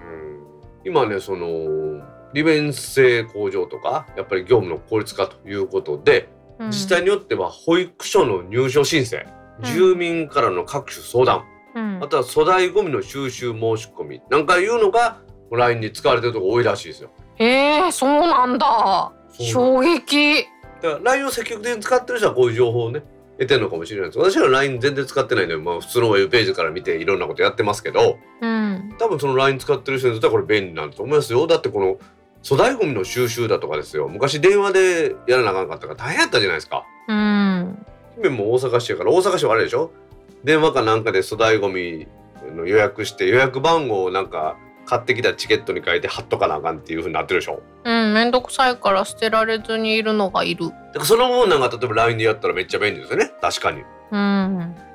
Speaker 2: 今ねその利便性向上とかやっぱり業務の効率化ということで、
Speaker 1: うん
Speaker 2: 自治体によっては保育所の入所申請、
Speaker 1: うん。
Speaker 2: 住民からの各種相談、
Speaker 1: うん。
Speaker 2: あとは粗大ごみの収集申し込み。なんかいうのが LINE に使われてるとこ多いらしいですよ。
Speaker 1: えー、そうなんだ。衝撃。
Speaker 2: だから LINE を積極的に使ってる人はこういう情報をね得てるのかもしれないです。私は LINE 全然使ってないんで、まあ、普通のウェブページから見ていろんなことやってますけど。
Speaker 1: うん。
Speaker 2: 多分その LINE 使ってる人にとってはこれ便利なんだと思いますよ。だってこの粗大ごみの収集だとかですよ。昔電話でやらなあかんかったから大変やったじゃないですか。
Speaker 1: うん。
Speaker 2: 姫も大阪市やから大阪市はあれでしょ。電話かなんかで粗大ごみの予約して予約番号をなんか買ってきたチケットに書いて貼っとかなあかんっていう風になってるでしょ。
Speaker 1: うんめんどくさいから捨てられずにいるのがいる。
Speaker 2: だからそのもんなんか例えば LINE でやったらめっちゃ便利ですよね。確かに。
Speaker 1: うん。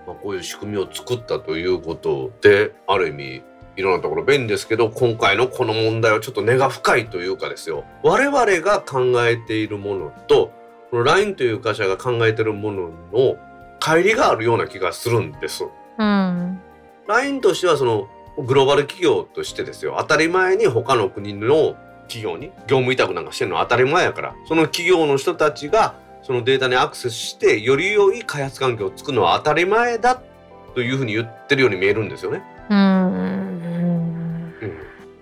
Speaker 2: まあ、こういう仕組みを作ったということである意味いろんなところ便利ですけど今回のこの問題はちょっと根が深いというかですよ。我々が考えているものとこの LINE という会社が考えているものの乖離があるような気がするんです。
Speaker 1: うん、
Speaker 2: LINE としてはそのグローバル企業としてですよ。当たり前に他の国の企業に業務委託なんかしてるのは当たり前やから。その企業の人たちがそのデータにアクセスしてより良い開発環境を作るのは当たり前だというふうに言ってるように見えるんですよね。
Speaker 1: うん、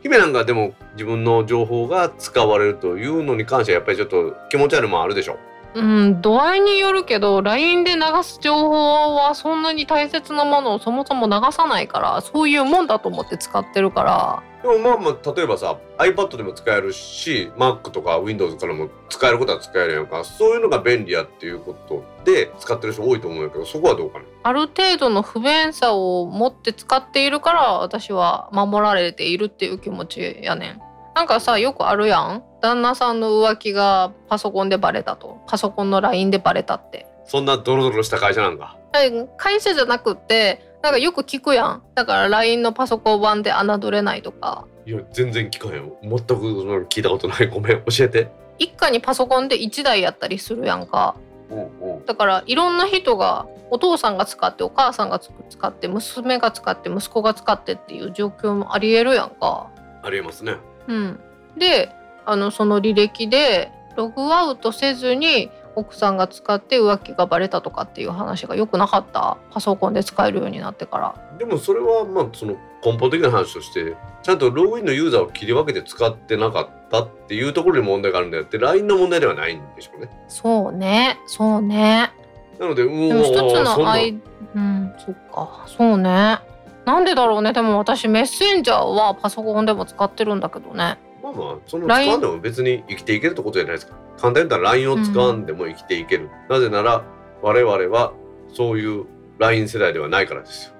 Speaker 2: 姫なんかでも自分の情報が使われるというのに関してはやっぱりちょっと気持ち悪いもあるでしょ。
Speaker 1: うん、度合いによるけど LINE で流す情報はそんなに大切なものをそもそも流さないからそういうもんだと思って使ってるから
Speaker 2: でもまあまあ例えばさ iPad でも使えるし Mac とか Windows からも使えることは使えるやんか。そういうのが便利やっていうことで使ってる人多いと思うんやけどそこはどうかな？
Speaker 1: ある程度の不便さを持って使っているから私は守られているっていう気持ちやねん。なんかさよくあるやん。旦那さんの浮気がパソコンでバレたと。パソコンの LINE でバレたって。
Speaker 2: そんなドロドロした会社なんか？
Speaker 1: え会社じゃなくってなんかよく聞くやん。だから LINE のパソコン版で侮れないとか。
Speaker 2: いや全然聞かへん全く聞いたことないごめん教えて。
Speaker 1: 一家にパソコンで1台やったりするやんか。
Speaker 2: うんう。ん
Speaker 1: だからいろんな人がお父さんが使ってお母さんが使って娘が使って息子が使ってっていう状況もありえるやんか。
Speaker 2: ありえますね。
Speaker 1: うん、であのその履歴でログアウトせずに奥さんが使って浮気がバレたとかっていう話がよくなかった？パソコンで使えるようになってから。
Speaker 2: でもそれはまあその根本的な話としてちゃんとログインのユーザーを切り分けて使ってなかったっていうところに問題があるんであって LINE の問題ではないんでしょうね。
Speaker 1: そうねそうね。
Speaker 2: なのでうん
Speaker 1: でも一つのアイうんそっかそうね。なんでだろうね。でも私メッセンジャーはパソコンでも使ってるんだけどね
Speaker 2: まあまあその使わんでも別に生きていけるってことじゃないですか。簡単に言ったら LINE を使わんでも生きていける、なぜなら我々はそういう LINE 世代ではないからですよ。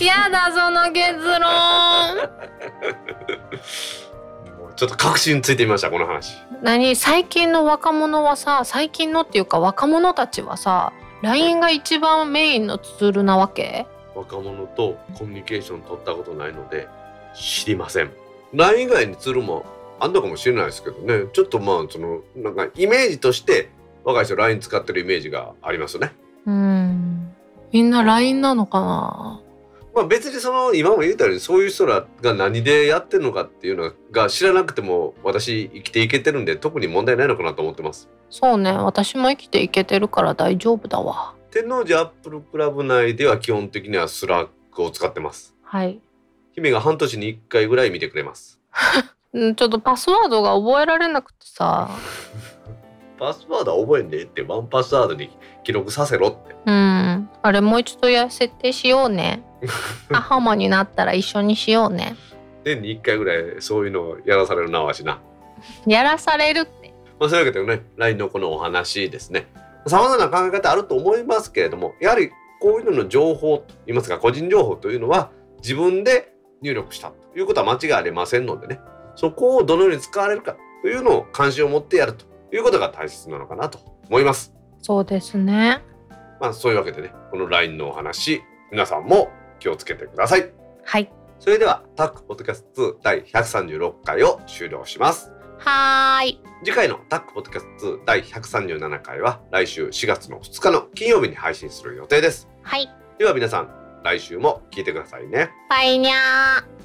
Speaker 2: *laughs*
Speaker 1: やだその結論。*laughs*
Speaker 2: もうちょっと確信ついてみましたこの話。
Speaker 1: 何？最近の若者はさ最近のっていうか若者たちはさ LINE が一番メインのツールなわけ？
Speaker 2: 若者とコミュニケーション取ったことないので知りません LINE 以外にツールもあんのかもしれないですけどねちょっとまあそのなんかイメージとして若い人 LINE 使ってるイメージがありますよね。
Speaker 1: うんみんな LINE なのかな？
Speaker 2: まあ、別にその今も言ったようにそういう人らが何でやってるのかっていうのが知らなくても私生きていけてるんで特に問題ないのかなと思ってます。
Speaker 1: そうね私も生きていけてるから大丈夫だわ
Speaker 2: 天王寺アップルクラブ内では基本的には Slack を使ってます。
Speaker 1: はい
Speaker 2: 姫が半年に1回ぐらい見てくれます。*laughs*
Speaker 1: うんちょっとパスワードが覚えられなくてさ *laughs*
Speaker 2: パスワードは覚えんでって1Password に記録させろって。
Speaker 1: うんあれもう一度や設定しようね *laughs* 母もになったら一緒にしようね
Speaker 2: 年に1回ぐらいそういうのをやらされるなわしな。
Speaker 1: やらされるって
Speaker 2: まあ、そういうわけでね LINE のこのお話ですね。さまざまな考え方あると思いますけれどもやはりこういうのの情報といいますか個人情報というのは自分で入力したということは間違いありませんのでねそこをどのように使われるかというのを関心を持ってやるということが大切なのかなと思います。
Speaker 1: そうですね
Speaker 2: まあそういうわけでねこの LINE のお話皆さんも気をつけてください。
Speaker 1: はい
Speaker 2: それではタックポッドキャスト2第136回を終了します。
Speaker 1: はーい
Speaker 2: 次回のタックポッドキャスト2第137回は来週4月の2日の金曜日に配信する予定です。
Speaker 1: はい
Speaker 2: では皆さん来週も聞いてくださいね。
Speaker 1: バイニャー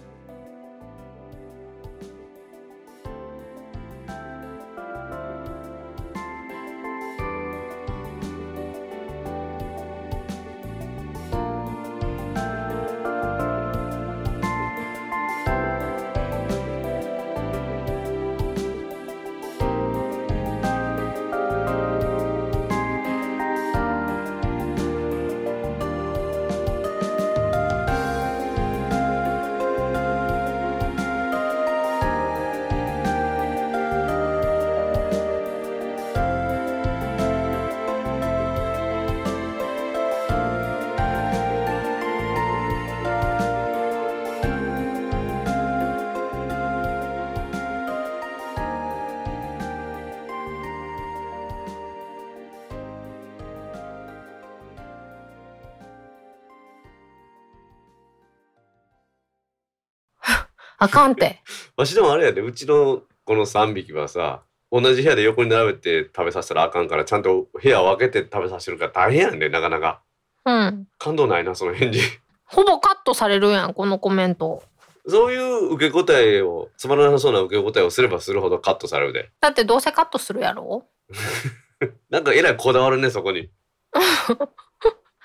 Speaker 1: あかんて。*laughs*
Speaker 2: わしでもあれやでうちのこの3匹はさ同じ部屋で横に並べて食べさせたらあかんからちゃんと部屋を分けて食べさせてるから大変やんでなかなか。
Speaker 1: うん。
Speaker 2: 感動ないなその返事。
Speaker 1: ほぼカットされるやんこのコメント。
Speaker 2: そういう受け答えをつまらなそうな受け答えをすればするほどカットされるで。
Speaker 1: だってどうせカットするやろ？*laughs*
Speaker 2: なんかえらいこだわるねそこに。*laughs*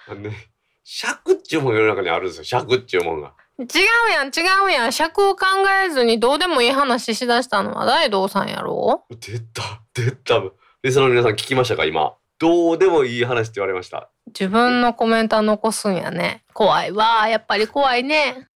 Speaker 2: あのね尺っちゅうもん世の中にあるんですよ尺っちゅうもんが
Speaker 1: 違うやん違うやん。尺を考えずにどうでもいい話しだしたのは大道さんやろ？
Speaker 2: 出た出た。リスナーの皆さん聞きましたか？今。どうでもいい話って言われました。
Speaker 1: 自分のコメントは残すんやね。怖いわやっぱり怖いね